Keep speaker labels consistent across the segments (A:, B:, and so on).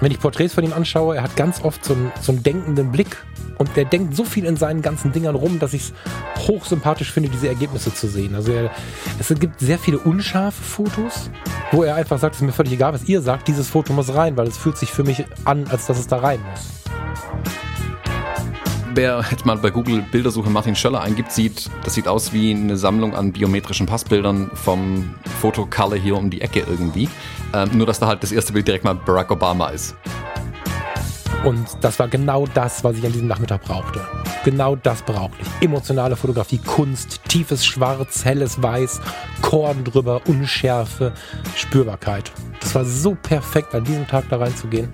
A: Wenn ich Porträts von ihm anschaue, er hat ganz oft so einen, so einen denkenden Blick und der denkt so viel in seinen ganzen Dingern rum, dass ich es hochsympathisch finde, diese Ergebnisse zu sehen. Also er, es gibt sehr viele unscharfe Fotos, wo er einfach sagt, es ist mir völlig egal, was ihr sagt, dieses Foto muss rein, weil es fühlt sich für mich an, als dass es da rein muss
B: wer jetzt mal bei Google Bildersuche Martin Schöller eingibt, sieht, das sieht aus wie eine Sammlung an biometrischen Passbildern vom Fotokalle hier um die Ecke irgendwie. Ähm, nur, dass da halt das erste Bild direkt mal Barack Obama ist.
A: Und das war genau das, was ich an diesem Nachmittag brauchte. Genau das brauchte ich. Emotionale Fotografie, Kunst, tiefes Schwarz, helles Weiß, Korn drüber, Unschärfe, Spürbarkeit. Das war so perfekt, an diesem Tag da reinzugehen.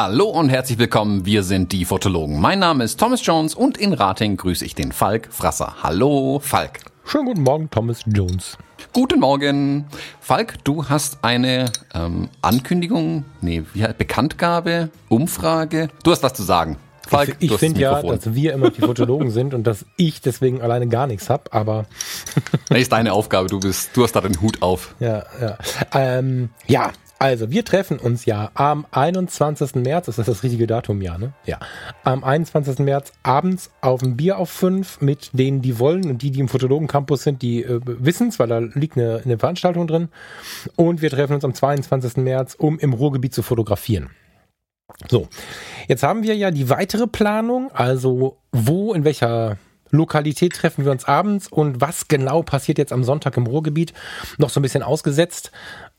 B: Hallo und herzlich willkommen, wir sind die Fotologen. Mein Name ist Thomas Jones und in Rating grüße ich den Falk Frasser. Hallo Falk.
A: Schönen guten Morgen, Thomas Jones.
B: Guten Morgen. Falk, du hast eine ähm, Ankündigung, nee, wie Bekanntgabe, Umfrage. Du hast was zu sagen.
A: Falk, ich, ich finde ja, dass wir immer die Fotologen sind und dass ich deswegen alleine gar nichts habe, aber.
B: das ist deine Aufgabe, du bist, du hast da den Hut auf.
A: Ja, ja. Ähm, ja, also, wir treffen uns ja am 21. März, ist das das richtige Datum, ja, ne? Ja. Am 21. März abends auf ein Bier auf fünf mit denen, die wollen und die, die im Fotologen-Campus sind, die äh, wissen es, weil da liegt eine, eine Veranstaltung drin. Und wir treffen uns am 22. März, um im Ruhrgebiet zu fotografieren. So, jetzt haben wir ja die weitere Planung, also wo, in welcher Lokalität treffen wir uns abends und was genau passiert jetzt am Sonntag im Ruhrgebiet, noch so ein bisschen ausgesetzt,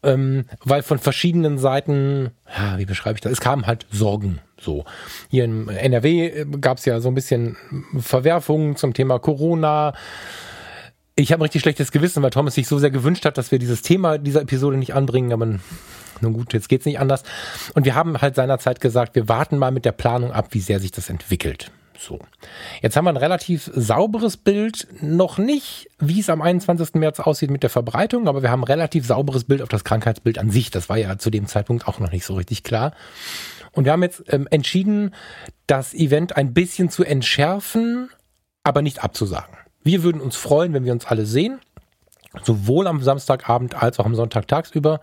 A: ähm, weil von verschiedenen Seiten, ja, wie beschreibe ich das, es kamen halt Sorgen. So, hier in NRW äh, gab es ja so ein bisschen Verwerfungen zum Thema Corona. Ich habe richtig schlechtes Gewissen, weil Thomas sich so sehr gewünscht hat, dass wir dieses Thema dieser Episode nicht anbringen, aber nun gut, jetzt geht's nicht anders. Und wir haben halt seinerzeit gesagt, wir warten mal mit der Planung ab, wie sehr sich das entwickelt. So. Jetzt haben wir ein relativ sauberes Bild. Noch nicht, wie es am 21. März aussieht mit der Verbreitung, aber wir haben ein relativ sauberes Bild auf das Krankheitsbild an sich. Das war ja zu dem Zeitpunkt auch noch nicht so richtig klar. Und wir haben jetzt ähm, entschieden, das Event ein bisschen zu entschärfen, aber nicht abzusagen. Wir würden uns freuen, wenn wir uns alle sehen sowohl am Samstagabend als auch am Sonntag tagsüber.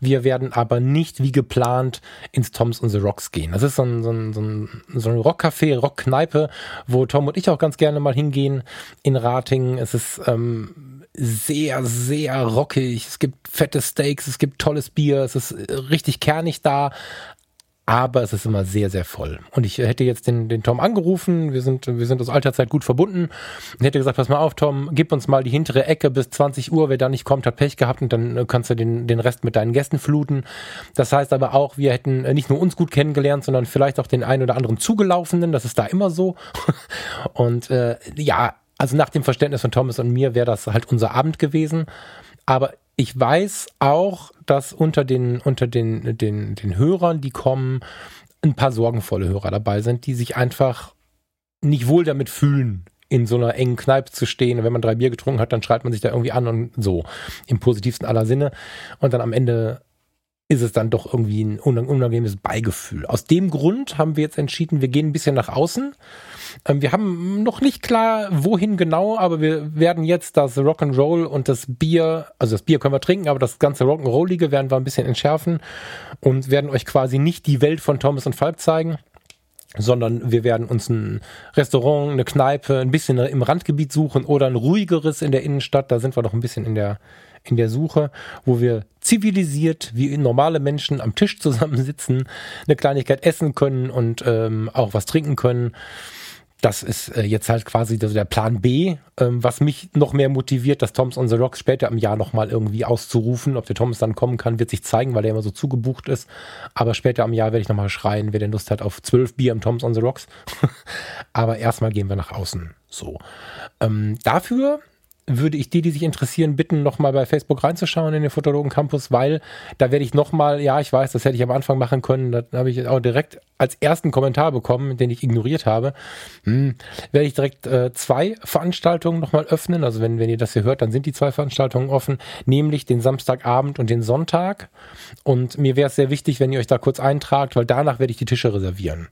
A: Wir werden aber nicht wie geplant ins Toms on the Rocks gehen. Das ist so ein, so ein, so ein, so ein Rockcafé, Rockkneipe, wo Tom und ich auch ganz gerne mal hingehen in Rating. Es ist ähm, sehr, sehr rockig. Es gibt fette Steaks, es gibt tolles Bier, es ist richtig kernig da, aber es ist immer sehr, sehr voll. Und ich hätte jetzt den, den Tom angerufen, wir sind, wir sind aus alter Zeit gut verbunden und hätte gesagt, pass mal auf, Tom, gib uns mal die hintere Ecke bis 20 Uhr, wer da nicht kommt, hat Pech gehabt und dann kannst du den, den Rest mit deinen Gästen fluten. Das heißt aber auch, wir hätten nicht nur uns gut kennengelernt, sondern vielleicht auch den einen oder anderen Zugelaufenen, das ist da immer so. Und äh, ja, also nach dem Verständnis von Thomas und mir wäre das halt unser Abend gewesen. Aber ich weiß auch, dass unter den, unter den, den, den Hörern, die kommen, ein paar sorgenvolle Hörer dabei sind, die sich einfach nicht wohl damit fühlen, in so einer engen Kneipe zu stehen. Und wenn man drei Bier getrunken hat, dann schreit man sich da irgendwie an und so. Im positivsten aller Sinne. Und dann am Ende ist es dann doch irgendwie ein unangenehmes Beigefühl. Aus dem Grund haben wir jetzt entschieden, wir gehen ein bisschen nach außen. Ähm, wir haben noch nicht klar, wohin genau, aber wir werden jetzt das Rock'n'Roll und das Bier, also das Bier können wir trinken, aber das ganze Rock'n'Rollige werden wir ein bisschen entschärfen und werden euch quasi nicht die Welt von Thomas und Falk zeigen, sondern wir werden uns ein Restaurant, eine Kneipe, ein bisschen im Randgebiet suchen oder ein ruhigeres in der Innenstadt. Da sind wir noch ein bisschen in der in der Suche, wo wir zivilisiert wie normale Menschen am Tisch zusammensitzen, eine Kleinigkeit essen können und ähm, auch was trinken können. Das ist äh, jetzt halt quasi der, der Plan B, ähm, was mich noch mehr motiviert, das Toms on the Rocks später im Jahr nochmal irgendwie auszurufen. Ob der Thomas dann kommen kann, wird sich zeigen, weil er immer so zugebucht ist. Aber später im Jahr werde ich nochmal schreien, wer denn Lust hat auf zwölf Bier im Toms on the Rocks. Aber erstmal gehen wir nach außen. So. Ähm, dafür würde ich die, die sich interessieren, bitten, nochmal bei Facebook reinzuschauen in den Fotologen Campus, weil da werde ich nochmal, ja, ich weiß, das hätte ich am Anfang machen können, da habe ich auch direkt als ersten Kommentar bekommen, den ich ignoriert habe, hm, werde ich direkt äh, zwei Veranstaltungen nochmal öffnen. Also wenn, wenn ihr das hier hört, dann sind die zwei Veranstaltungen offen, nämlich den Samstagabend und den Sonntag. Und mir wäre es sehr wichtig, wenn ihr euch da kurz eintragt, weil danach werde ich die Tische reservieren.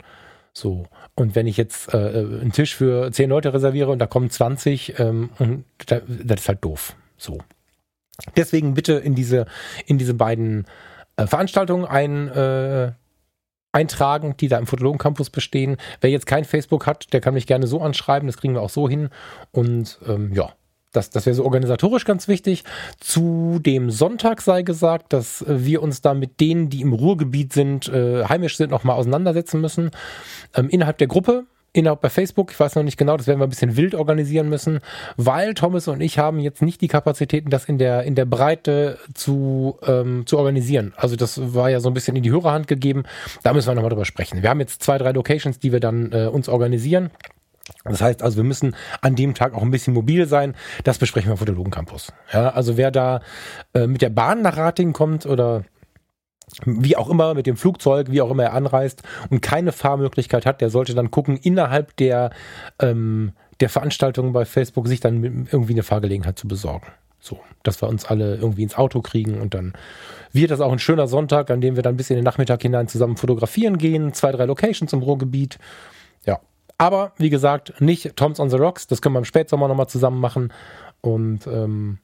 A: So. Und wenn ich jetzt äh, einen Tisch für 10 Leute reserviere und da kommen 20, ähm, und da, das ist halt doof. So. Deswegen bitte in diese, in diese beiden äh, Veranstaltungen ein, äh, eintragen, die da im Fotologen Campus bestehen. Wer jetzt kein Facebook hat, der kann mich gerne so anschreiben, das kriegen wir auch so hin. Und ähm, ja, das, das wäre so organisatorisch ganz wichtig. Zu dem Sonntag sei gesagt, dass wir uns da mit denen, die im Ruhrgebiet sind, äh, heimisch sind, nochmal auseinandersetzen müssen. Ähm, innerhalb der Gruppe innerhalb bei Facebook, ich weiß noch nicht genau, das werden wir ein bisschen wild organisieren müssen, weil Thomas und ich haben jetzt nicht die Kapazitäten, das in der, in der Breite zu, ähm, zu organisieren. Also das war ja so ein bisschen in die Hörerhand gegeben. Da müssen wir nochmal drüber sprechen. Wir haben jetzt zwei, drei Locations, die wir dann äh, uns organisieren. Das heißt also, wir müssen an dem Tag auch ein bisschen mobil sein. Das besprechen wir auf Fotologen Campus. Ja, also wer da äh, mit der Bahn nach Ratingen kommt oder wie auch immer, mit dem Flugzeug, wie auch immer er anreist und keine Fahrmöglichkeit hat, der sollte dann gucken, innerhalb der, ähm, der Veranstaltung bei Facebook sich dann irgendwie eine Fahrgelegenheit zu besorgen. So, dass wir uns alle irgendwie ins Auto kriegen und dann wird das auch ein schöner Sonntag, an dem wir dann bis in den Nachmittag hinein zusammen fotografieren gehen, zwei, drei Locations im Ruhrgebiet. Aber wie gesagt, nicht Toms on the Rocks, das können wir im Spätsommer nochmal zusammen machen und ähm,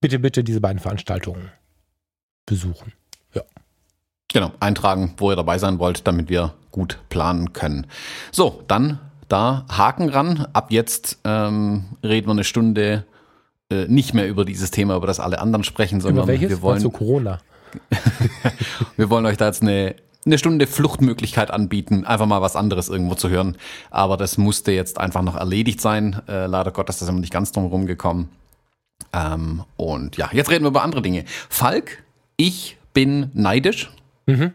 A: bitte, bitte diese beiden Veranstaltungen besuchen. Ja.
B: Genau, eintragen, wo ihr dabei sein wollt, damit wir gut planen können. So, dann da Haken ran. Ab jetzt ähm, reden wir eine Stunde äh, nicht mehr über dieses Thema, über das alle anderen sprechen, sondern
A: über welches?
B: wir wollen
A: zu Corona.
B: wir wollen euch da jetzt eine eine Stunde Fluchtmöglichkeit anbieten, einfach mal was anderes irgendwo zu hören. Aber das musste jetzt einfach noch erledigt sein. Äh, leider Gottes, da sind wir nicht ganz drum herum gekommen. Ähm, und ja, jetzt reden wir über andere Dinge. Falk, ich bin neidisch, Mhm.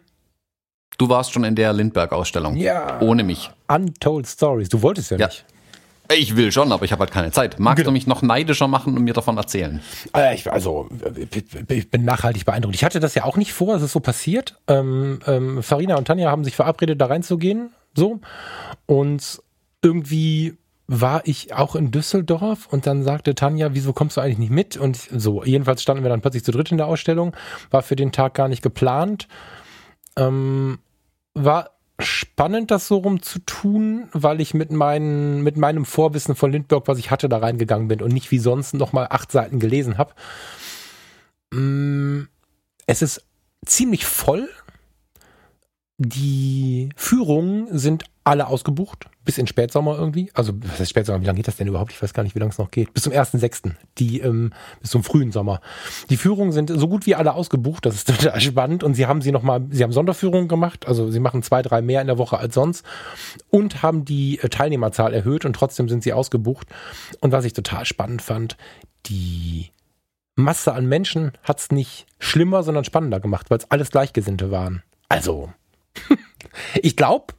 B: Du warst schon in der Lindbergh-Ausstellung.
A: Ja.
B: Ohne mich.
A: Untold Stories. Du wolltest ja, ja. nicht.
B: Ich will schon, aber ich habe halt keine Zeit. Magst genau. du mich noch neidischer machen und mir davon erzählen?
A: Äh, ich, also, ich bin nachhaltig beeindruckt. Ich hatte das ja auch nicht vor, es ist so passiert. Ähm, ähm, Farina und Tanja haben sich verabredet, da reinzugehen. So. Und irgendwie war ich auch in Düsseldorf und dann sagte Tanja, wieso kommst du eigentlich nicht mit? Und so, jedenfalls standen wir dann plötzlich zu dritt in der Ausstellung, war für den Tag gar nicht geplant. Ähm, war spannend, das so rum zu tun, weil ich mit, meinen, mit meinem Vorwissen von Lindbergh, was ich hatte, da reingegangen bin und nicht wie sonst nochmal acht Seiten gelesen habe. Mm, es ist ziemlich voll. Die Führungen sind alle ausgebucht, bis in Spätsommer irgendwie. Also, was heißt Spätsommer? Wie lange geht das denn überhaupt? Ich weiß gar nicht, wie lange es noch geht. Bis zum 1.6. Die, ähm, bis zum frühen Sommer. Die Führungen sind so gut wie alle ausgebucht. Das ist total spannend. Und sie haben sie nochmal, sie haben Sonderführungen gemacht. Also, sie machen zwei, drei mehr in der Woche als sonst. Und haben die äh, Teilnehmerzahl erhöht und trotzdem sind sie ausgebucht. Und was ich total spannend fand, die Masse an Menschen hat's nicht schlimmer, sondern spannender gemacht, weil es alles Gleichgesinnte waren. Also, ich glaube,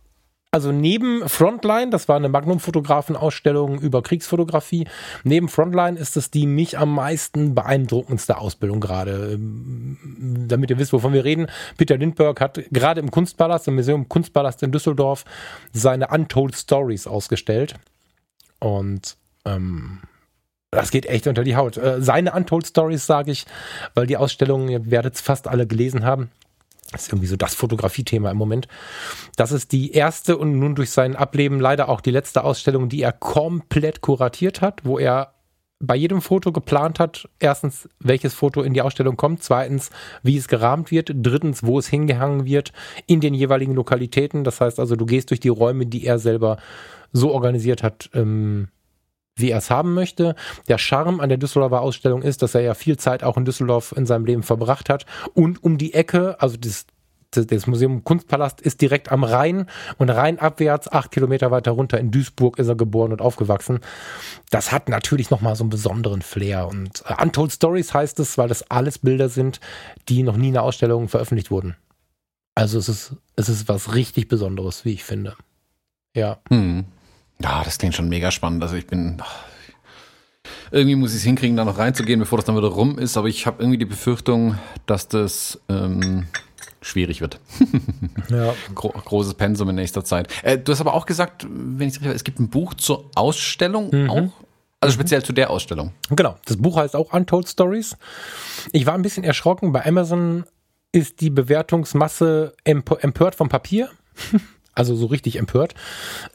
A: also neben Frontline, das war eine Magnum-Fotografen-Ausstellung über Kriegsfotografie, neben Frontline ist es die mich am meisten beeindruckendste Ausbildung gerade. Ähm, damit ihr wisst, wovon wir reden, Peter Lindbergh hat gerade im Kunstpalast, im Museum Kunstpalast in Düsseldorf, seine Untold Stories ausgestellt. Und ähm, das geht echt unter die Haut. Äh, seine Untold Stories sage ich, weil die Ausstellung, ihr werdet fast alle gelesen haben, das ist irgendwie so das Fotografiethema im Moment. Das ist die erste und nun durch sein Ableben leider auch die letzte Ausstellung, die er komplett kuratiert hat, wo er bei jedem Foto geplant hat, erstens, welches Foto in die Ausstellung kommt, zweitens, wie es gerahmt wird, drittens, wo es hingehangen wird, in den jeweiligen Lokalitäten. Das heißt also, du gehst durch die Räume, die er selber so organisiert hat, ähm, wie er es haben möchte. Der Charme an der Düsseldorfer Ausstellung ist, dass er ja viel Zeit auch in Düsseldorf in seinem Leben verbracht hat und um die Ecke, also das, das Museum Kunstpalast ist direkt am Rhein und rheinabwärts, acht Kilometer weiter runter in Duisburg ist er geboren und aufgewachsen. Das hat natürlich nochmal so einen besonderen Flair und äh, Untold Stories heißt es, weil das alles Bilder sind, die noch nie in der Ausstellung veröffentlicht wurden. Also es ist, es ist was richtig Besonderes, wie ich finde. Ja.
B: Hm. Ja, das klingt schon mega spannend. Also ich bin. Irgendwie muss ich es hinkriegen, da noch reinzugehen, bevor das dann wieder rum ist. Aber ich habe irgendwie die Befürchtung, dass das ähm, schwierig wird. ja. Gro großes Pensum in nächster Zeit. Äh, du hast aber auch gesagt, wenn ich es richtig es gibt ein Buch zur Ausstellung mhm. auch. Also speziell zu der Ausstellung.
A: Genau. Das Buch heißt auch Untold Stories. Ich war ein bisschen erschrocken. Bei Amazon ist die Bewertungsmasse empört vom Papier. Also so richtig empört.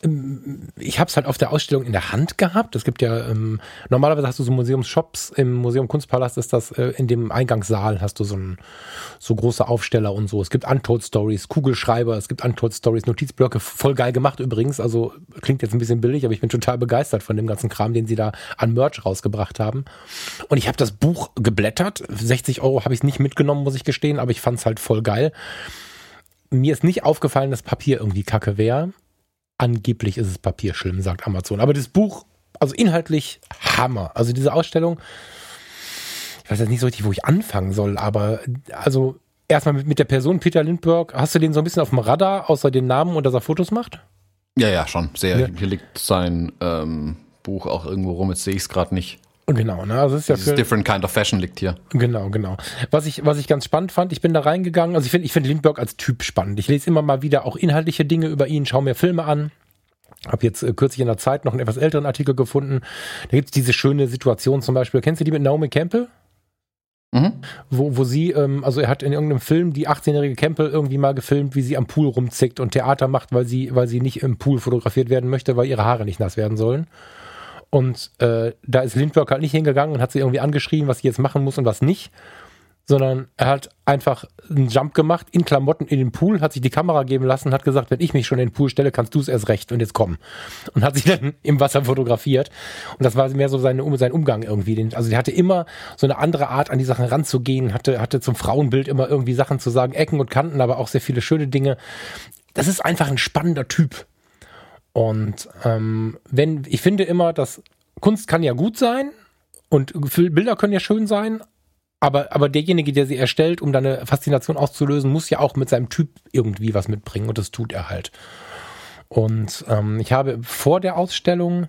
A: Ähm, ich habe es halt auf der Ausstellung in der Hand gehabt. Es gibt ja, ähm, normalerweise hast du so Museumsshops. Im Museum Kunstpalast ist das, äh, in dem Eingangssaal hast du so, ein, so große Aufsteller und so. Es gibt Untold Stories, Kugelschreiber, es gibt Untold Stories, Notizblöcke. Voll geil gemacht übrigens. Also klingt jetzt ein bisschen billig, aber ich bin total begeistert von dem ganzen Kram, den sie da an Merch rausgebracht haben. Und ich habe das Buch geblättert. 60 Euro habe ich nicht mitgenommen, muss ich gestehen, aber ich fand es halt voll geil mir ist nicht aufgefallen, dass Papier irgendwie kacke wäre. Angeblich ist es Papier schlimm, sagt Amazon. Aber das Buch, also inhaltlich Hammer. Also diese Ausstellung, ich weiß jetzt nicht so richtig, wo ich anfangen soll, aber also erstmal mit, mit der Person Peter Lindbergh, hast du den so ein bisschen auf dem Radar, außer den Namen und dass er Fotos macht?
B: Ja, ja, schon. Sehr. Ja. Hier liegt sein ähm, Buch auch irgendwo rum, jetzt sehe ich es gerade nicht.
A: Genau, ne? Also es ist ja
B: für, Different Kind of Fashion liegt hier.
A: Genau, genau. Was ich, was ich ganz spannend fand, ich bin da reingegangen, also ich finde ich finde Lindbergh als Typ spannend. Ich lese immer mal wieder auch inhaltliche Dinge über ihn, schaue mir Filme an. Habe jetzt äh, kürzlich in der Zeit noch einen etwas älteren Artikel gefunden. Da gibt es diese schöne Situation zum Beispiel. Kennst du die mit Naomi Campbell? Mhm. Wo, wo sie, ähm, also er hat in irgendeinem Film die 18-jährige Campbell irgendwie mal gefilmt, wie sie am Pool rumzickt und Theater macht, weil sie, weil sie nicht im Pool fotografiert werden möchte, weil ihre Haare nicht nass werden sollen. Und äh, da ist Lindbergh halt nicht hingegangen und hat sie irgendwie angeschrien, was sie jetzt machen muss und was nicht, sondern er hat einfach einen Jump gemacht in Klamotten in den Pool, hat sich die Kamera geben lassen, hat gesagt, wenn ich mich schon in den Pool stelle, kannst du es erst recht und jetzt komm. Und hat sich dann im Wasser fotografiert. Und das war mehr so seine, sein Umgang irgendwie. Also der hatte immer so eine andere Art, an die Sachen ranzugehen, hatte, hatte zum Frauenbild immer irgendwie Sachen zu sagen, Ecken und Kanten, aber auch sehr viele schöne Dinge. Das ist einfach ein spannender Typ. Und ähm, wenn, ich finde immer, dass Kunst kann ja gut sein und Bilder können ja schön sein, aber, aber derjenige, der sie erstellt, um da eine Faszination auszulösen, muss ja auch mit seinem Typ irgendwie was mitbringen und das tut er halt. Und ähm, ich habe vor der Ausstellung,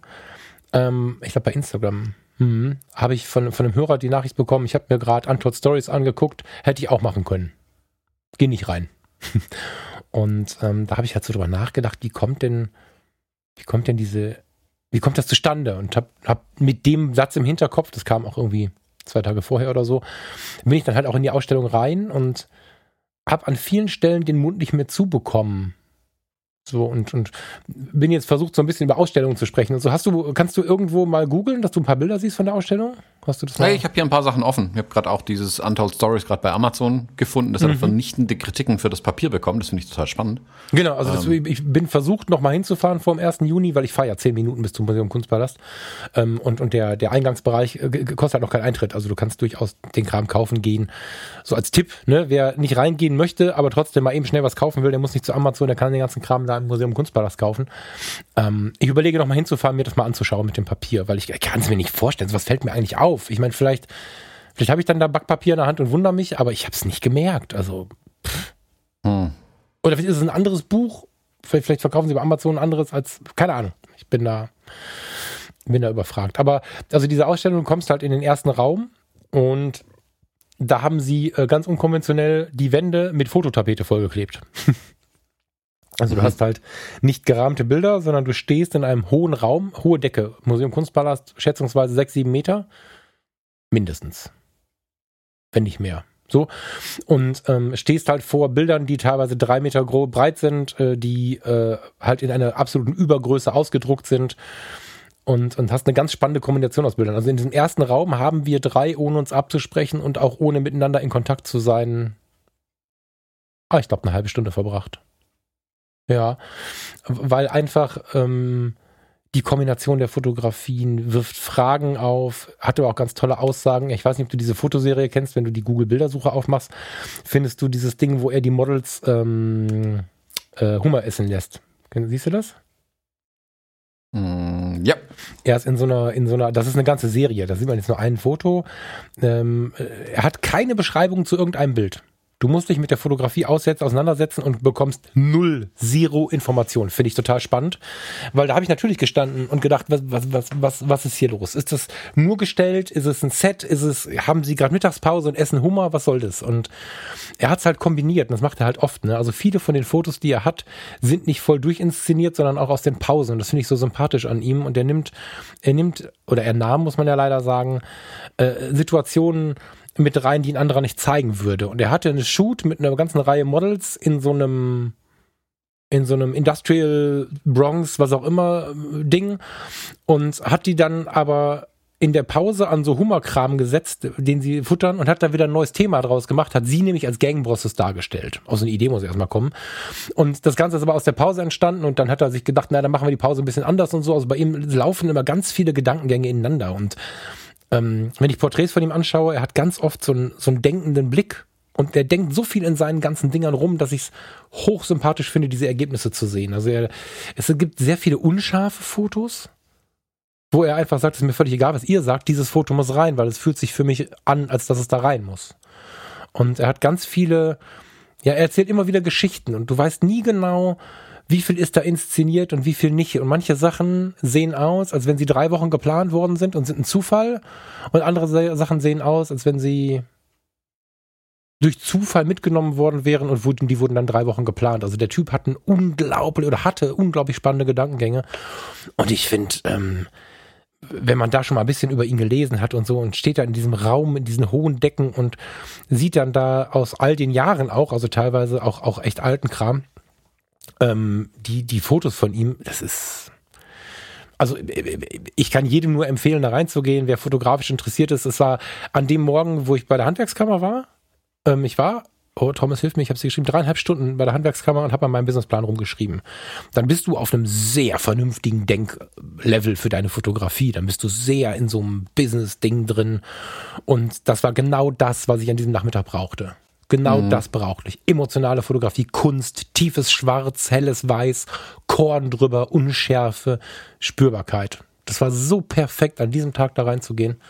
A: ähm, ich glaube bei Instagram, hm, habe ich von, von einem Hörer die Nachricht bekommen, ich habe mir gerade Antwort Stories angeguckt, hätte ich auch machen können. Geh nicht rein. und ähm, da habe ich halt so drüber nachgedacht, wie kommt denn wie kommt denn diese, wie kommt das zustande? Und hab, hab mit dem Satz im Hinterkopf, das kam auch irgendwie zwei Tage vorher oder so, bin ich dann halt auch in die Ausstellung rein und habe an vielen Stellen den Mund nicht mehr zubekommen. So und, und bin jetzt versucht, so ein bisschen über Ausstellungen zu sprechen. Und so hast du, kannst du irgendwo mal googeln, dass du ein paar Bilder siehst von der Ausstellung?
B: Hast du das hey, ich habe hier ein paar Sachen offen. Ich habe gerade auch dieses Untold Stories gerade bei Amazon gefunden. Das mhm. hat vernichtende Kritiken für das Papier bekommen. Das finde ich total spannend.
A: Genau, also das, ähm. ich bin versucht, noch mal hinzufahren vor dem 1. Juni, weil ich fahre ja zehn Minuten bis zum Museum Kunstpalast. Ähm, und und der, der Eingangsbereich äh, kostet halt noch keinen Eintritt. Also du kannst durchaus den Kram kaufen gehen. So als Tipp, ne, wer nicht reingehen möchte, aber trotzdem mal eben schnell was kaufen will, der muss nicht zu Amazon, der kann den ganzen Kram da im Museum Kunstpalast kaufen. Ähm, ich überlege noch mal hinzufahren, mir das mal anzuschauen mit dem Papier, weil ich, ich kann es mir nicht vorstellen. Was fällt mir eigentlich auf? Ich meine, vielleicht, vielleicht habe ich dann da Backpapier in der Hand und wundere mich, aber ich habe es nicht gemerkt. Also, hm. Oder vielleicht ist es ein anderes Buch. Vielleicht, vielleicht verkaufen sie bei Amazon ein anderes als, keine Ahnung. Ich bin da, bin da überfragt. Aber, also diese Ausstellung, du kommst halt in den ersten Raum und da haben sie äh, ganz unkonventionell die Wände mit Fototapete vollgeklebt. Also du mhm. hast halt nicht gerahmte Bilder, sondern du stehst in einem hohen Raum, hohe Decke, Museum Kunstpalast, schätzungsweise sechs, sieben Meter, mindestens. Wenn nicht mehr. So. Und ähm, stehst halt vor Bildern, die teilweise drei Meter groß breit sind, äh, die äh, halt in einer absoluten Übergröße ausgedruckt sind. Und, und hast eine ganz spannende Kombination aus Bildern. Also in diesem ersten Raum haben wir drei, ohne uns abzusprechen und auch ohne miteinander in Kontakt zu sein, ah, ich glaube, eine halbe Stunde verbracht. Ja, weil einfach ähm, die Kombination der Fotografien wirft Fragen auf, hat aber auch ganz tolle Aussagen. Ich weiß nicht, ob du diese Fotoserie kennst, wenn du die Google-Bildersuche aufmachst, findest du dieses Ding, wo er die Models ähm, äh, Hummer essen lässt. Siehst du das?
B: Mm, ja.
A: Er ist in so einer, in so einer, das ist eine ganze Serie, da sieht man jetzt nur ein Foto. Ähm, äh, er hat keine Beschreibung zu irgendeinem Bild. Du musst dich mit der Fotografie aussetzen, auseinandersetzen und bekommst null, zero Informationen. Finde ich total spannend, weil da habe ich natürlich gestanden und gedacht, was, was, was, was, was ist hier los? Ist das nur gestellt? Ist es ein Set? Ist es, haben sie gerade Mittagspause und essen Hummer? Was soll das? Und er hat es halt kombiniert und das macht er halt oft. Ne? Also viele von den Fotos, die er hat, sind nicht voll durchinszeniert, sondern auch aus den Pausen. Und das finde ich so sympathisch an ihm. Und er nimmt, er nimmt, oder er nahm, muss man ja leider sagen, äh, Situationen, mit rein, die ein anderer nicht zeigen würde. Und er hatte eine Shoot mit einer ganzen Reihe Models in so einem in so einem Industrial Bronx, was auch immer, Ding und hat die dann aber in der Pause an so Hummerkram gesetzt, den sie futtern und hat da wieder ein neues Thema draus gemacht, hat sie nämlich als Gangbosses dargestellt. Aus einer Idee muss erstmal kommen. Und das Ganze ist aber aus der Pause entstanden und dann hat er sich gedacht, na, dann machen wir die Pause ein bisschen anders und so. Also bei ihm laufen immer ganz viele Gedankengänge ineinander und ähm, wenn ich Porträts von ihm anschaue, er hat ganz oft so einen, so einen denkenden Blick und der denkt so viel in seinen ganzen Dingern rum, dass ich es hochsympathisch finde, diese Ergebnisse zu sehen. Also er, es gibt sehr viele unscharfe Fotos, wo er einfach sagt, es ist mir völlig egal, was ihr sagt, dieses Foto muss rein, weil es fühlt sich für mich an, als dass es da rein muss. Und er hat ganz viele, ja, er erzählt immer wieder Geschichten und du weißt nie genau, wie viel ist da inszeniert und wie viel nicht. Und manche Sachen sehen aus, als wenn sie drei Wochen geplant worden sind und sind ein Zufall. Und andere Sachen sehen aus, als wenn sie durch Zufall mitgenommen worden wären und wurden, die wurden dann drei Wochen geplant. Also der Typ hat einen unglaublich oder hatte unglaublich spannende Gedankengänge. Und ich finde, ähm, wenn man da schon mal ein bisschen über ihn gelesen hat und so und steht da in diesem Raum, in diesen hohen Decken und sieht dann da aus all den Jahren auch, also teilweise auch, auch echt alten Kram, ähm, die, die Fotos von ihm, das ist, also ich kann jedem nur empfehlen, da reinzugehen, wer fotografisch interessiert ist. Es war an dem Morgen, wo ich bei der Handwerkskammer war. Ähm, ich war oh, Thomas, hilf mir, ich habe sie geschrieben, dreieinhalb Stunden bei der Handwerkskammer und habe an meinem Businessplan rumgeschrieben. Dann bist du auf einem sehr vernünftigen Denklevel für deine Fotografie. Dann bist du sehr in so einem Business-Ding drin. Und das war genau das, was ich an diesem Nachmittag brauchte. Genau mhm. das brauchte ich. Emotionale Fotografie, Kunst, tiefes Schwarz, helles Weiß, Korn drüber, Unschärfe, Spürbarkeit. Das war so perfekt, an diesem Tag da reinzugehen.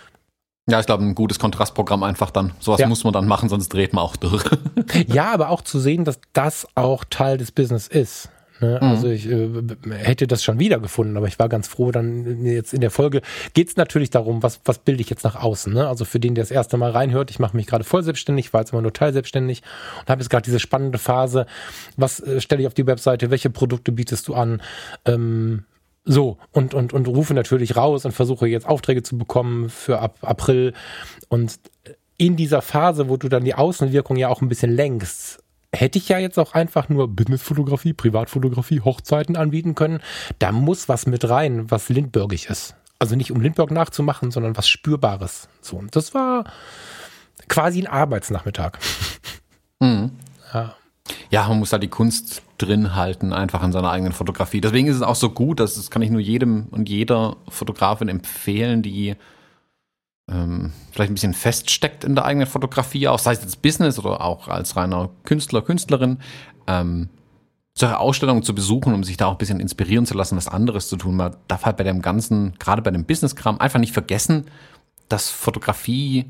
B: Ja, ich glaube, ein gutes Kontrastprogramm einfach dann. Sowas ja. muss man dann machen, sonst dreht man auch durch.
A: ja, aber auch zu sehen, dass das auch Teil des Business ist. Ne? Mhm. Also ich äh, hätte das schon wiedergefunden, aber ich war ganz froh, dann jetzt in der Folge geht es natürlich darum, was, was bilde ich jetzt nach außen. Ne? Also für den, der das erste Mal reinhört, ich mache mich gerade voll selbstständig, war jetzt immer nur teilselbstständig und habe jetzt gerade diese spannende Phase, was äh, stelle ich auf die Webseite, welche Produkte bietest du an, ähm, so, und, und, und rufe natürlich raus und versuche jetzt Aufträge zu bekommen für ab April. Und in dieser Phase, wo du dann die Außenwirkung ja auch ein bisschen lenkst, hätte ich ja jetzt auch einfach nur Businessfotografie, Privatfotografie, Hochzeiten anbieten können. Da muss was mit rein, was lindbergig ist. Also nicht um Lindbergh nachzumachen, sondern was Spürbares. So, und das war quasi ein Arbeitsnachmittag.
B: Mhm. Ja. Ja, man muss da die Kunst drin halten, einfach in seiner eigenen Fotografie. Deswegen ist es auch so gut, dass das kann ich nur jedem und jeder Fotografin empfehlen, die ähm, vielleicht ein bisschen feststeckt in der eigenen Fotografie, auch sei es jetzt Business oder auch als reiner Künstler, Künstlerin, ähm, solche Ausstellungen zu besuchen, um sich da auch ein bisschen inspirieren zu lassen, was anderes zu tun. Man darf halt bei dem ganzen, gerade bei dem Business-Kram, einfach nicht vergessen, dass Fotografie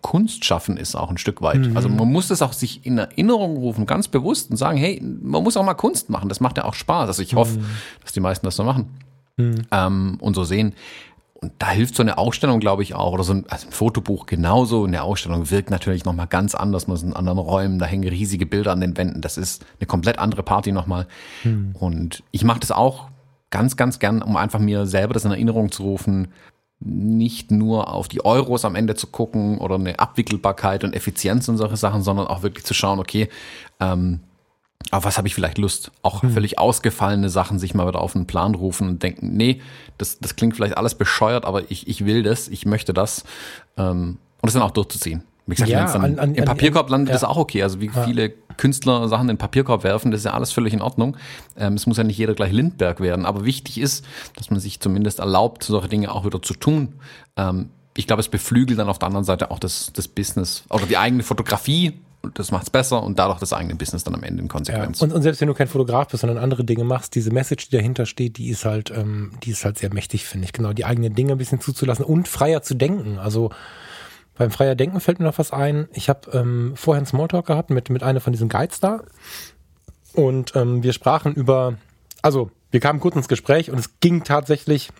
B: Kunst schaffen ist auch ein Stück weit. Mhm. Also man muss es auch sich in Erinnerung rufen, ganz bewusst und sagen, hey, man muss auch mal Kunst machen. Das macht ja auch Spaß. Also ich hoffe, mhm. dass die meisten das so machen mhm. ähm, und so sehen. Und da hilft so eine Ausstellung, glaube ich, auch, oder so ein, also ein Fotobuch genauso. Eine Ausstellung wirkt natürlich nochmal ganz anders. Man ist in anderen Räumen, da hängen riesige Bilder an den Wänden. Das ist eine komplett andere Party nochmal. Mhm. Und ich mache das auch ganz, ganz gern, um einfach mir selber das in Erinnerung zu rufen, nicht nur auf die Euros am Ende zu gucken oder eine Abwickelbarkeit und Effizienz und solche Sachen, sondern auch wirklich zu schauen, okay, ähm, auf was habe ich vielleicht Lust? Auch hm. völlig ausgefallene Sachen sich mal wieder auf einen Plan rufen und denken, nee, das, das klingt vielleicht alles bescheuert, aber ich, ich will das, ich möchte das ähm, und das dann auch durchzuziehen. Wie gesagt, ja, dann an, an, im Papierkorb landet ja. das auch okay. Also wie ja. viele Künstler Sachen in den Papierkorb werfen, das ist ja alles völlig in Ordnung. Ähm, es muss ja nicht jeder gleich Lindberg werden. Aber wichtig ist, dass man sich zumindest erlaubt, solche Dinge auch wieder zu tun. Ähm, ich glaube, es beflügelt dann auf der anderen Seite auch das, das Business oder die eigene Fotografie. Das macht es besser und dadurch das eigene Business dann am Ende in Konsequenz.
A: Ja, und, und, selbst wenn du kein Fotograf bist, sondern andere Dinge machst, diese Message, die dahinter steht, die ist halt, ähm, die ist halt sehr mächtig, finde ich. Genau, die eigenen Dinge ein bisschen zuzulassen und freier zu denken. Also beim Freier Denken fällt mir noch was ein. Ich habe ähm, vorher einen Smalltalk gehabt mit, mit einer von diesen Guides da. Und ähm, wir sprachen über, also wir kamen kurz ins Gespräch und es ging tatsächlich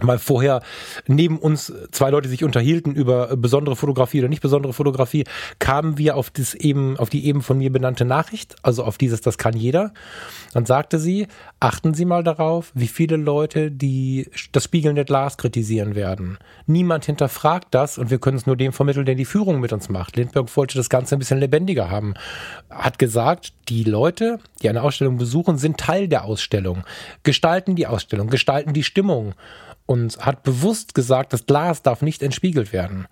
A: mal vorher neben uns zwei Leute sich unterhielten über besondere Fotografie oder nicht besondere Fotografie, kamen wir auf das eben, auf die eben von mir benannte Nachricht, also auf dieses, das kann jeder. Dann sagte sie, achten Sie mal darauf, wie viele Leute die das spiegelnde Glas kritisieren werden. Niemand hinterfragt das und wir können es nur dem vermitteln, der die Führung mit uns macht. Lindbergh wollte das Ganze ein bisschen lebendiger haben. Hat gesagt, die Leute, die eine Ausstellung besuchen, sind Teil der Ausstellung, gestalten die Ausstellung, gestalten die Stimmung und hat bewusst gesagt, das Glas darf nicht entspiegelt werden.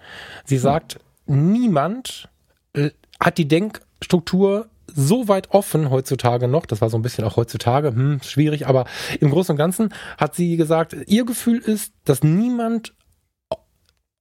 A: Sie hm. sagt, hm. niemand äh, hat die Denkstruktur so weit offen heutzutage noch, das war so ein bisschen auch heutzutage, hm, schwierig, aber im Großen und Ganzen hat sie gesagt, ihr Gefühl ist, dass niemand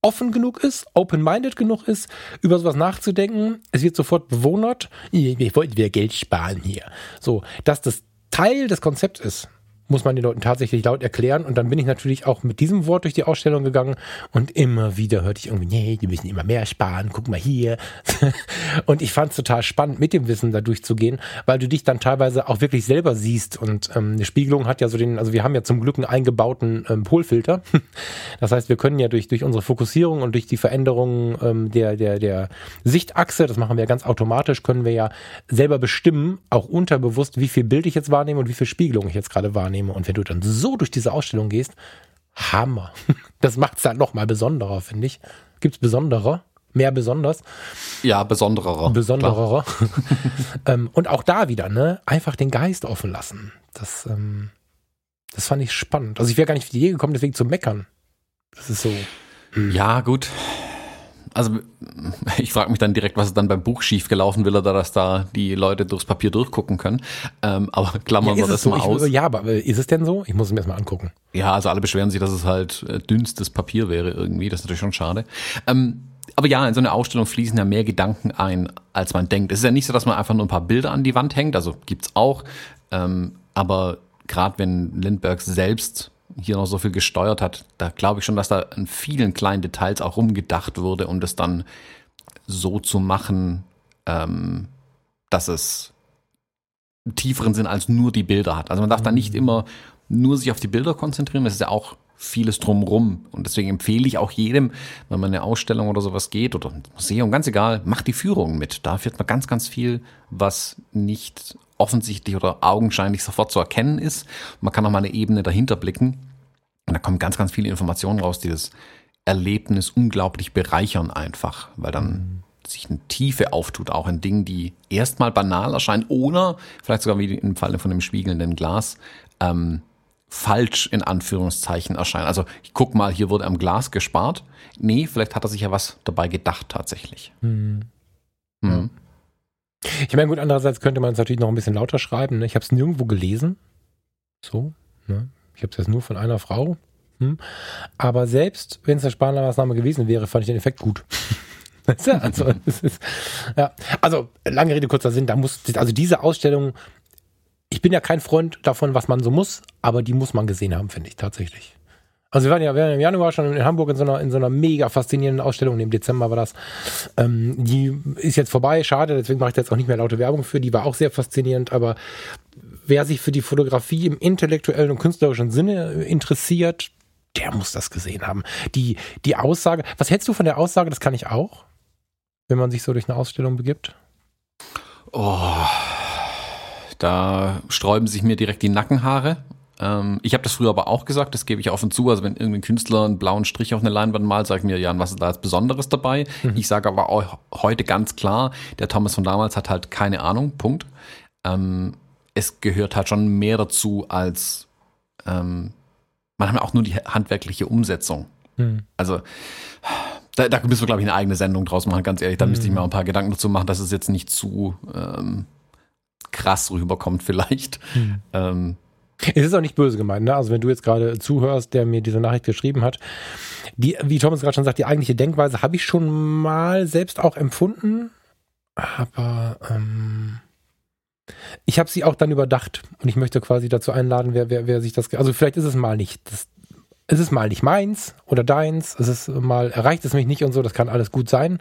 A: offen genug ist, open-minded genug ist, über sowas nachzudenken. Es wird sofort bewundert. Wir wollten wieder Geld sparen hier. So, dass das Teil des Konzepts ist muss man den Leuten tatsächlich laut erklären. Und dann bin ich natürlich auch mit diesem Wort durch die Ausstellung gegangen und immer wieder hörte ich irgendwie, nee, die müssen immer mehr sparen, guck mal hier. und ich fand es total spannend, mit dem Wissen da durchzugehen, weil du dich dann teilweise auch wirklich selber siehst. Und ähm, eine Spiegelung hat ja so den, also wir haben ja zum Glück einen eingebauten ähm, Polfilter. das heißt, wir können ja durch, durch unsere Fokussierung und durch die Veränderung ähm, der, der, der Sichtachse, das machen wir ganz automatisch, können wir ja selber bestimmen, auch unterbewusst, wie viel Bild ich jetzt wahrnehme und wie viel Spiegelung ich jetzt gerade wahrnehme wahrnehme. Und wenn du dann so durch diese Ausstellung gehst, Hammer. Das macht es dann nochmal besonderer, finde ich. Gibt es besonderer? Mehr besonders?
B: Ja, besonderer.
A: Besonderer. ähm, und auch da wieder, ne? Einfach den Geist offen lassen. Das, ähm, das fand ich spannend. Also ich wäre gar nicht auf die Idee gekommen, deswegen zu meckern. Das ist so.
B: Hm. Ja, gut also ich frage mich dann direkt, was ist dann beim Buch schief gelaufen will, oder dass da die Leute durchs Papier durchgucken können. Ähm, aber klammern ja, wir das
A: so?
B: mal
A: ich,
B: aus.
A: Ja, aber ist es denn so? Ich muss es mir erstmal angucken.
B: Ja, also alle beschweren sich, dass es halt äh, dünnstes Papier wäre irgendwie. Das ist natürlich schon schade. Ähm, aber ja, in so eine Ausstellung fließen ja mehr Gedanken ein, als man denkt. Es ist ja nicht so, dass man einfach nur ein paar Bilder an die Wand hängt, also gibt's auch. Ähm, aber gerade wenn Lindbergh selbst hier noch so viel gesteuert hat, da glaube ich schon, dass da in vielen kleinen Details auch rumgedacht wurde, um das dann so zu machen, ähm, dass es einen tieferen Sinn als nur die Bilder hat. Also man darf da nicht mhm. immer nur sich auf die Bilder konzentrieren, das ist ja auch vieles drumrum. Und deswegen empfehle ich auch jedem, wenn man eine Ausstellung oder sowas geht oder ein Museum, ganz egal, macht die Führung mit. Da führt man ganz, ganz viel, was nicht offensichtlich oder augenscheinlich sofort zu erkennen ist. Man kann noch mal eine Ebene dahinter blicken. Und da kommen ganz, ganz viele Informationen raus, die das Erlebnis unglaublich bereichern einfach, weil dann mhm. sich eine Tiefe auftut, auch in Dingen, die erstmal banal erscheinen oder vielleicht sogar wie im Falle von dem spiegelnden Glas ähm, falsch in Anführungszeichen erscheinen. Also ich guck mal, hier wurde am Glas gespart. Nee, vielleicht hat er sich ja was dabei gedacht tatsächlich. Mhm.
A: Mhm. Ich meine, gut, andererseits könnte man es natürlich noch ein bisschen lauter schreiben. Ne? Ich habe es nirgendwo gelesen. So, ne? Ich habe es jetzt nur von einer Frau. Hm? Aber selbst wenn es eine Sparmaßnahme gewesen wäre, fand ich den Effekt gut. also, ist, ja. also, lange Rede, kurzer Sinn, da muss, also diese Ausstellung, ich bin ja kein Freund davon, was man so muss, aber die muss man gesehen haben, finde ich tatsächlich. Also wir waren ja, wir waren im Januar schon in Hamburg in so einer, in so einer mega faszinierenden Ausstellung, im Dezember war das. Ähm, die ist jetzt vorbei, schade, deswegen mache ich jetzt auch nicht mehr laute Werbung für, die war auch sehr faszinierend, aber wer sich für die Fotografie im intellektuellen und künstlerischen Sinne interessiert, der muss das gesehen haben. Die, die Aussage, was hältst du von der Aussage, das kann ich auch, wenn man sich so durch eine Ausstellung begibt?
B: Oh, da sträuben sich mir direkt die Nackenhaare. Ähm, ich habe das früher aber auch gesagt, das gebe ich offen zu. Also wenn irgendein Künstler einen blauen Strich auf eine Leinwand malt, sage ich mir, Jan, was ist da jetzt Besonderes dabei? Mhm. Ich sage aber auch heute ganz klar, der Thomas von damals hat halt keine Ahnung, Punkt. Ähm, es gehört halt schon mehr dazu als ähm, manchmal auch nur die handwerkliche Umsetzung. Mhm. Also da, da müssen wir, glaube ich, eine eigene Sendung draus machen, ganz ehrlich. Da mhm. müsste ich mir auch ein paar Gedanken dazu machen, dass es jetzt nicht zu ähm, krass rüberkommt, vielleicht. Mhm. Ähm,
A: es ist auch nicht böse gemeint, ne? Also wenn du jetzt gerade zuhörst, der mir diese Nachricht geschrieben hat, die, wie Thomas gerade schon sagt, die eigentliche Denkweise habe ich schon mal selbst auch empfunden, aber ähm, ich habe sie auch dann überdacht und ich möchte quasi dazu einladen, wer, wer, wer sich das, also vielleicht ist es mal nicht, das, ist mal nicht meins oder deins, es ist mal, erreicht es mich nicht und so, das kann alles gut sein.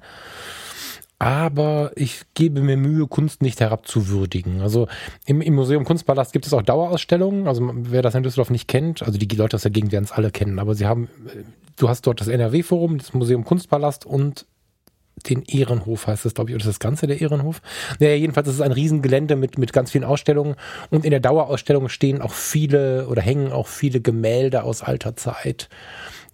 A: Aber ich gebe mir Mühe, Kunst nicht herabzuwürdigen. Also im, im Museum Kunstpalast gibt es auch Dauerausstellungen. Also wer das in Düsseldorf nicht kennt, also die Leute aus der Gegend werden es alle kennen, aber sie haben, du hast dort das NRW-Forum, das Museum Kunstpalast und den Ehrenhof heißt das, glaube ich, oder ist das Ganze der Ehrenhof? Naja, jedenfalls ist es ein Riesengelände mit, mit ganz vielen Ausstellungen und in der Dauerausstellung stehen auch viele oder hängen auch viele Gemälde aus alter Zeit.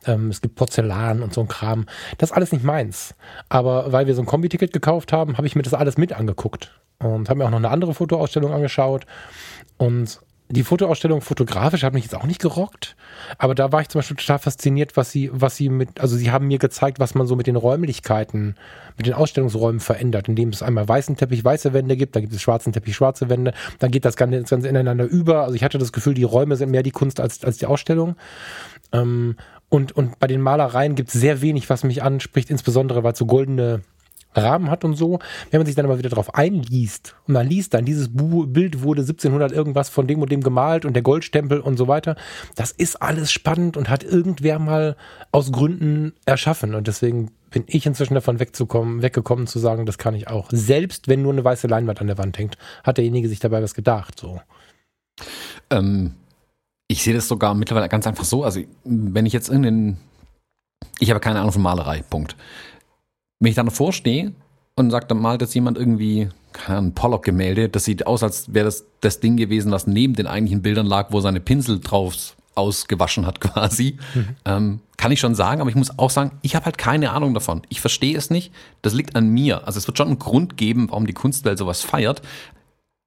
A: Ähm, es gibt Porzellan und so ein Kram. Das ist alles nicht meins. Aber weil wir so ein Kombi-Ticket gekauft haben, habe ich mir das alles mit angeguckt und habe mir auch noch eine andere Fotoausstellung angeschaut. Und die Fotoausstellung fotografisch hat mich jetzt auch nicht gerockt, aber da war ich zum Beispiel total fasziniert, was sie, was sie mit, also sie haben mir gezeigt, was man so mit den Räumlichkeiten, mit den Ausstellungsräumen verändert, indem es einmal weißen Teppich, weiße Wände gibt, dann gibt es schwarzen Teppich, schwarze Wände, dann geht das Ganze, das Ganze ineinander über. Also ich hatte das Gefühl, die Räume sind mehr die Kunst als, als die Ausstellung. Ähm, und, und bei den Malereien gibt es sehr wenig, was mich anspricht, insbesondere weil es so goldene Rahmen hat und so. Wenn man sich dann aber wieder darauf einliest und man liest dann, dieses Bild wurde 1700 irgendwas von dem und dem gemalt und der Goldstempel und so weiter, das ist alles spannend und hat irgendwer mal aus Gründen erschaffen und deswegen bin ich inzwischen davon wegzukommen, weggekommen zu sagen, das kann ich auch. Selbst wenn nur eine weiße Leinwand an der Wand hängt, hat derjenige sich dabei was gedacht, so.
B: Ähm, ich sehe das sogar mittlerweile ganz einfach so. Also, wenn ich jetzt irgendeinen. Ich habe keine Ahnung von Malerei, Punkt. Wenn ich dann davor stehe und sagt, dann malt jetzt jemand irgendwie ein Pollock-Gemälde, das sieht aus, als wäre das das Ding gewesen, was neben den eigentlichen Bildern lag, wo seine Pinsel drauf ausgewaschen hat quasi. Mhm. Ähm, kann ich schon sagen, aber ich muss auch sagen, ich habe halt keine Ahnung davon. Ich verstehe es nicht. Das liegt an mir. Also es wird schon einen Grund geben, warum die Kunstwelt sowas feiert.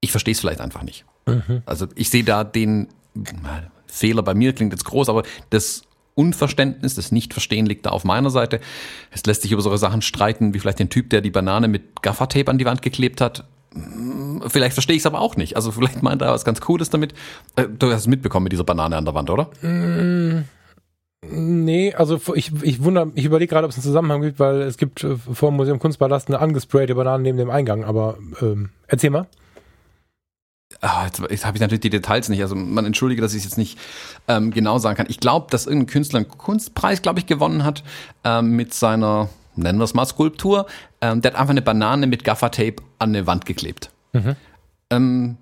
B: Ich verstehe es vielleicht einfach nicht. Mhm. Also ich sehe da den Fehler bei mir klingt jetzt groß, aber das Unverständnis, das Nichtverstehen liegt da auf meiner Seite. Es lässt sich über solche Sachen streiten, wie vielleicht den Typ, der die Banane mit Gaffertape an die Wand geklebt hat. Hm, vielleicht verstehe ich es aber auch nicht. Also vielleicht meint er was ganz Cooles damit. Äh, du hast es mitbekommen mit dieser Banane an der Wand, oder?
A: Mm, nee, also ich, ich wundere, ich überlege gerade, ob es einen Zusammenhang gibt, weil es gibt äh, vor dem Museum Kunstpalast eine angesprayte Banane neben dem Eingang, aber ähm, erzähl mal.
B: Ah, jetzt, jetzt habe ich natürlich die Details nicht. Also man entschuldige, dass ich es jetzt nicht ähm, genau sagen kann. Ich glaube, dass irgendein Künstler einen Kunstpreis, glaube ich, gewonnen hat ähm, mit seiner, nennen wir es mal, Skulptur. Ähm, der hat einfach eine Banane mit Gaffertape an eine Wand geklebt. Mhm. Ähm,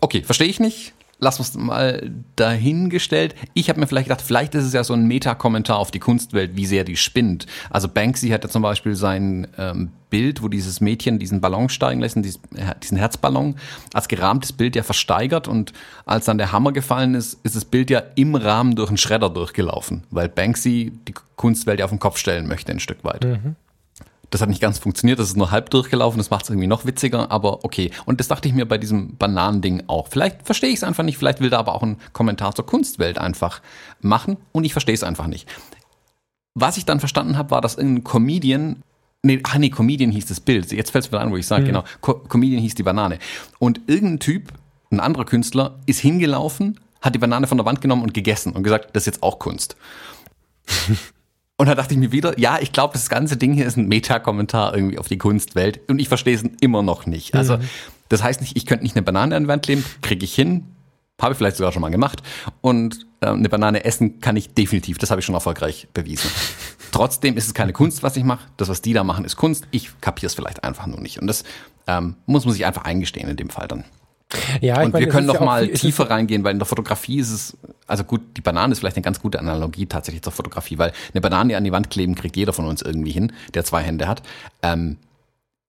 B: okay, verstehe ich nicht lassen wir es mal dahingestellt. Ich habe mir vielleicht gedacht, vielleicht ist es ja so ein Meta-Kommentar auf die Kunstwelt, wie sehr die spinnt. Also Banksy hat ja zum Beispiel sein ähm, Bild, wo dieses Mädchen diesen Ballon steigen lässt, diesen Herzballon, als gerahmtes Bild ja versteigert und als dann der Hammer gefallen ist, ist das Bild ja im Rahmen durch einen Schredder durchgelaufen, weil Banksy die Kunstwelt ja auf den Kopf stellen möchte ein Stück weit. Mhm. Das hat nicht ganz funktioniert, das ist nur halb durchgelaufen, das macht es irgendwie noch witziger, aber okay. Und das dachte ich mir bei diesem Bananending auch. Vielleicht verstehe ich es einfach nicht, vielleicht will da aber auch ein Kommentar zur Kunstwelt einfach machen und ich verstehe es einfach nicht. Was ich dann verstanden habe, war, dass irgendein Comedian Nee, ach nee, Comedian hieß das Bild. Jetzt fällt es mir an, wo ich sage, mhm. genau. Co Comedian hieß die Banane. Und irgendein Typ, ein anderer Künstler, ist hingelaufen, hat die Banane von der Wand genommen und gegessen und gesagt, das ist jetzt auch Kunst. Und da dachte ich mir wieder, ja, ich glaube, das ganze Ding hier ist ein Meta-Kommentar irgendwie auf die Kunstwelt und ich verstehe es immer noch nicht. Also, mhm. das heißt nicht, ich könnte nicht eine Banane an die Wand kleben, kriege ich hin, habe ich vielleicht sogar schon mal gemacht. Und äh, eine Banane essen kann ich definitiv, das habe ich schon erfolgreich bewiesen. Trotzdem ist es keine Kunst, was ich mache. Das, was die da machen, ist Kunst. Ich kapiere es vielleicht einfach nur nicht. Und das ähm, muss man sich einfach eingestehen in dem Fall dann. Ja, und meine, wir können noch ja mal tiefer reingehen, weil in der Fotografie ist es, also gut, die Banane ist vielleicht eine ganz gute Analogie tatsächlich zur Fotografie, weil eine Banane an die Wand kleben kriegt jeder von uns irgendwie hin, der zwei Hände hat. Ähm,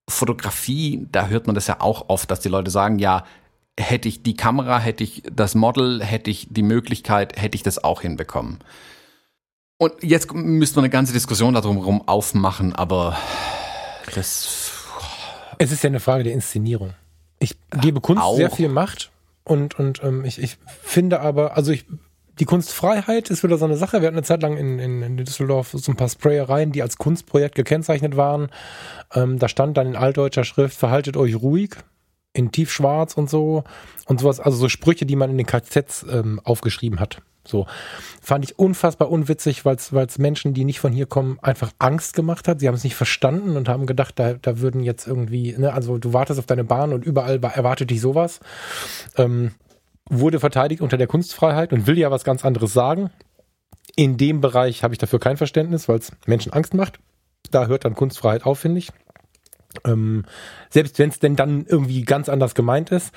B: Fotografie, da hört man das ja auch oft, dass die Leute sagen, ja, hätte ich die Kamera, hätte ich das Model, hätte ich die Möglichkeit, hätte ich das auch hinbekommen. Und jetzt müssten wir eine ganze Diskussion darum aufmachen, aber das.
A: Es ist ja eine Frage der Inszenierung. Ich gebe Kunst auch. sehr viel Macht und, und ähm, ich, ich finde aber, also ich, die Kunstfreiheit ist wieder so eine Sache. Wir hatten eine Zeit lang in, in, in Düsseldorf so ein paar Sprayereien, die als Kunstprojekt gekennzeichnet waren. Ähm, da stand dann in altdeutscher Schrift, verhaltet euch ruhig, in tiefschwarz und so und sowas. Also so Sprüche, die man in den KZs ähm, aufgeschrieben hat. So fand ich unfassbar unwitzig, weil es Menschen, die nicht von hier kommen, einfach Angst gemacht hat. Sie haben es nicht verstanden und haben gedacht, da, da würden jetzt irgendwie, ne, also du wartest auf deine Bahn und überall erwartet dich sowas. Ähm, wurde verteidigt unter der Kunstfreiheit und will ja was ganz anderes sagen. In dem Bereich habe ich dafür kein Verständnis, weil es Menschen Angst macht. Da hört dann Kunstfreiheit auf, finde ich. Ähm, selbst wenn es denn dann irgendwie ganz anders gemeint ist.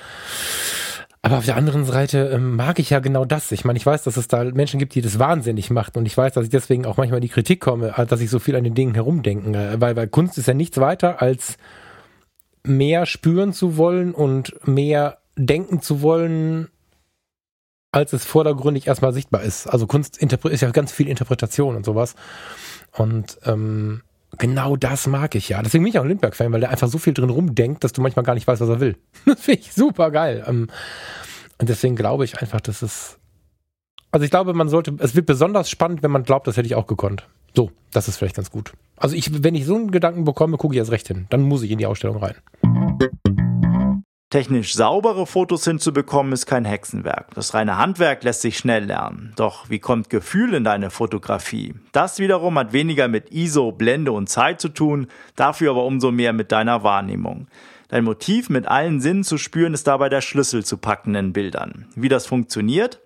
A: Aber auf der anderen Seite ähm, mag ich ja genau das. Ich meine, ich weiß, dass es da Menschen gibt, die das wahnsinnig macht. Und ich weiß, dass ich deswegen auch manchmal in die Kritik komme, dass ich so viel an den Dingen herumdenke. Weil, weil Kunst ist ja nichts weiter als mehr spüren zu wollen und mehr denken zu wollen, als es vordergründig erstmal sichtbar ist. Also Kunst ist ja ganz viel Interpretation und sowas. Und ähm, genau das mag ich ja. Deswegen bin ich auch ein Lindbergh-Fan, weil der einfach so viel drin rumdenkt, dass du manchmal gar nicht weißt, was er will. Das finde ich super geil. Ähm, und deswegen glaube ich einfach, dass es. Also ich glaube, man sollte, es wird besonders spannend, wenn man glaubt, das hätte ich auch gekonnt. So, das ist vielleicht ganz gut. Also ich, wenn ich so einen Gedanken bekomme, gucke ich erst recht hin. Dann muss ich in die Ausstellung rein.
C: Technisch saubere Fotos hinzubekommen ist kein Hexenwerk. Das reine Handwerk lässt sich schnell lernen. Doch wie kommt Gefühl in deine Fotografie? Das wiederum hat weniger mit ISO, Blende und Zeit zu tun, dafür aber umso mehr mit deiner Wahrnehmung. Dein Motiv mit allen Sinnen zu spüren ist dabei der Schlüssel zu packenden Bildern. Wie das funktioniert?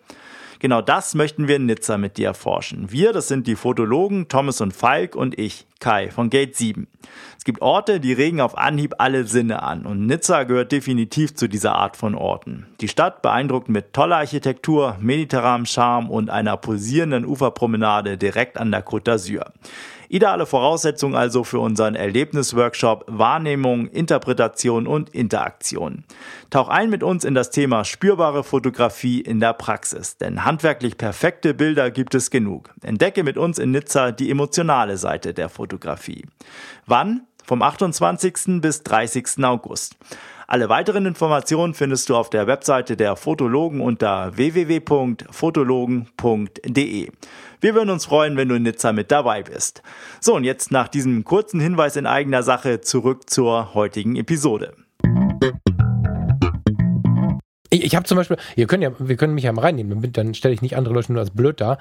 C: Genau das möchten wir in Nizza mit dir erforschen. Wir, das sind die Fotologen Thomas und Falk und ich, Kai von Gate 7. Es gibt Orte, die regen auf Anhieb alle Sinne an und Nizza gehört definitiv zu dieser Art von Orten. Die Stadt beeindruckt mit toller Architektur, mediterranem Charme und einer posierenden Uferpromenade direkt an der Côte d'Azur. Ideale Voraussetzung also für unseren Erlebnisworkshop Wahrnehmung, Interpretation und Interaktion. Tauch ein mit uns in das Thema spürbare Fotografie in der Praxis, denn handwerklich perfekte Bilder gibt es genug. Entdecke mit uns in Nizza die emotionale Seite der Fotografie. Wann? Vom 28. bis 30. August. Alle weiteren Informationen findest du auf der Webseite der Fotologen unter www.fotologen.de. Wir würden uns freuen, wenn du in Nizza mit dabei bist. So, und jetzt nach diesem kurzen Hinweis in eigener Sache zurück zur heutigen Episode.
A: Ich, ich habe zum Beispiel, ihr könnt ja, wir können mich ja mal reinnehmen, dann stelle ich nicht andere Leute nur als blöd dar.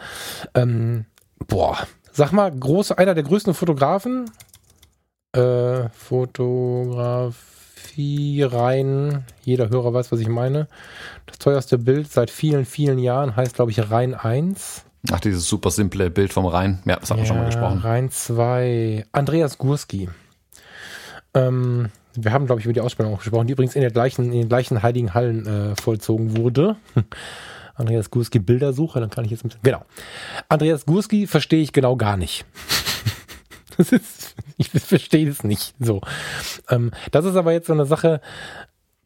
A: Ähm, boah, sag mal, groß, einer der größten Fotografen, äh, Fotografie rein, jeder Hörer weiß, was ich meine. Das teuerste Bild seit vielen, vielen Jahren heißt, glaube ich, Rhein 1.
B: Ach, dieses super simple Bild vom Rhein. Ja, das haben ja, wir schon mal gesprochen.
A: Rhein 2. Andreas Gurski. Ähm, wir haben, glaube ich, über die Ausstellung auch gesprochen, die übrigens in, der gleichen, in den gleichen heiligen Hallen äh, vollzogen wurde. Andreas Gurski Bildersuche, dann kann ich jetzt ein bisschen. Genau. Andreas Gurski verstehe ich genau gar nicht. das ist, ich verstehe es nicht. So. Ähm, das ist aber jetzt so eine Sache,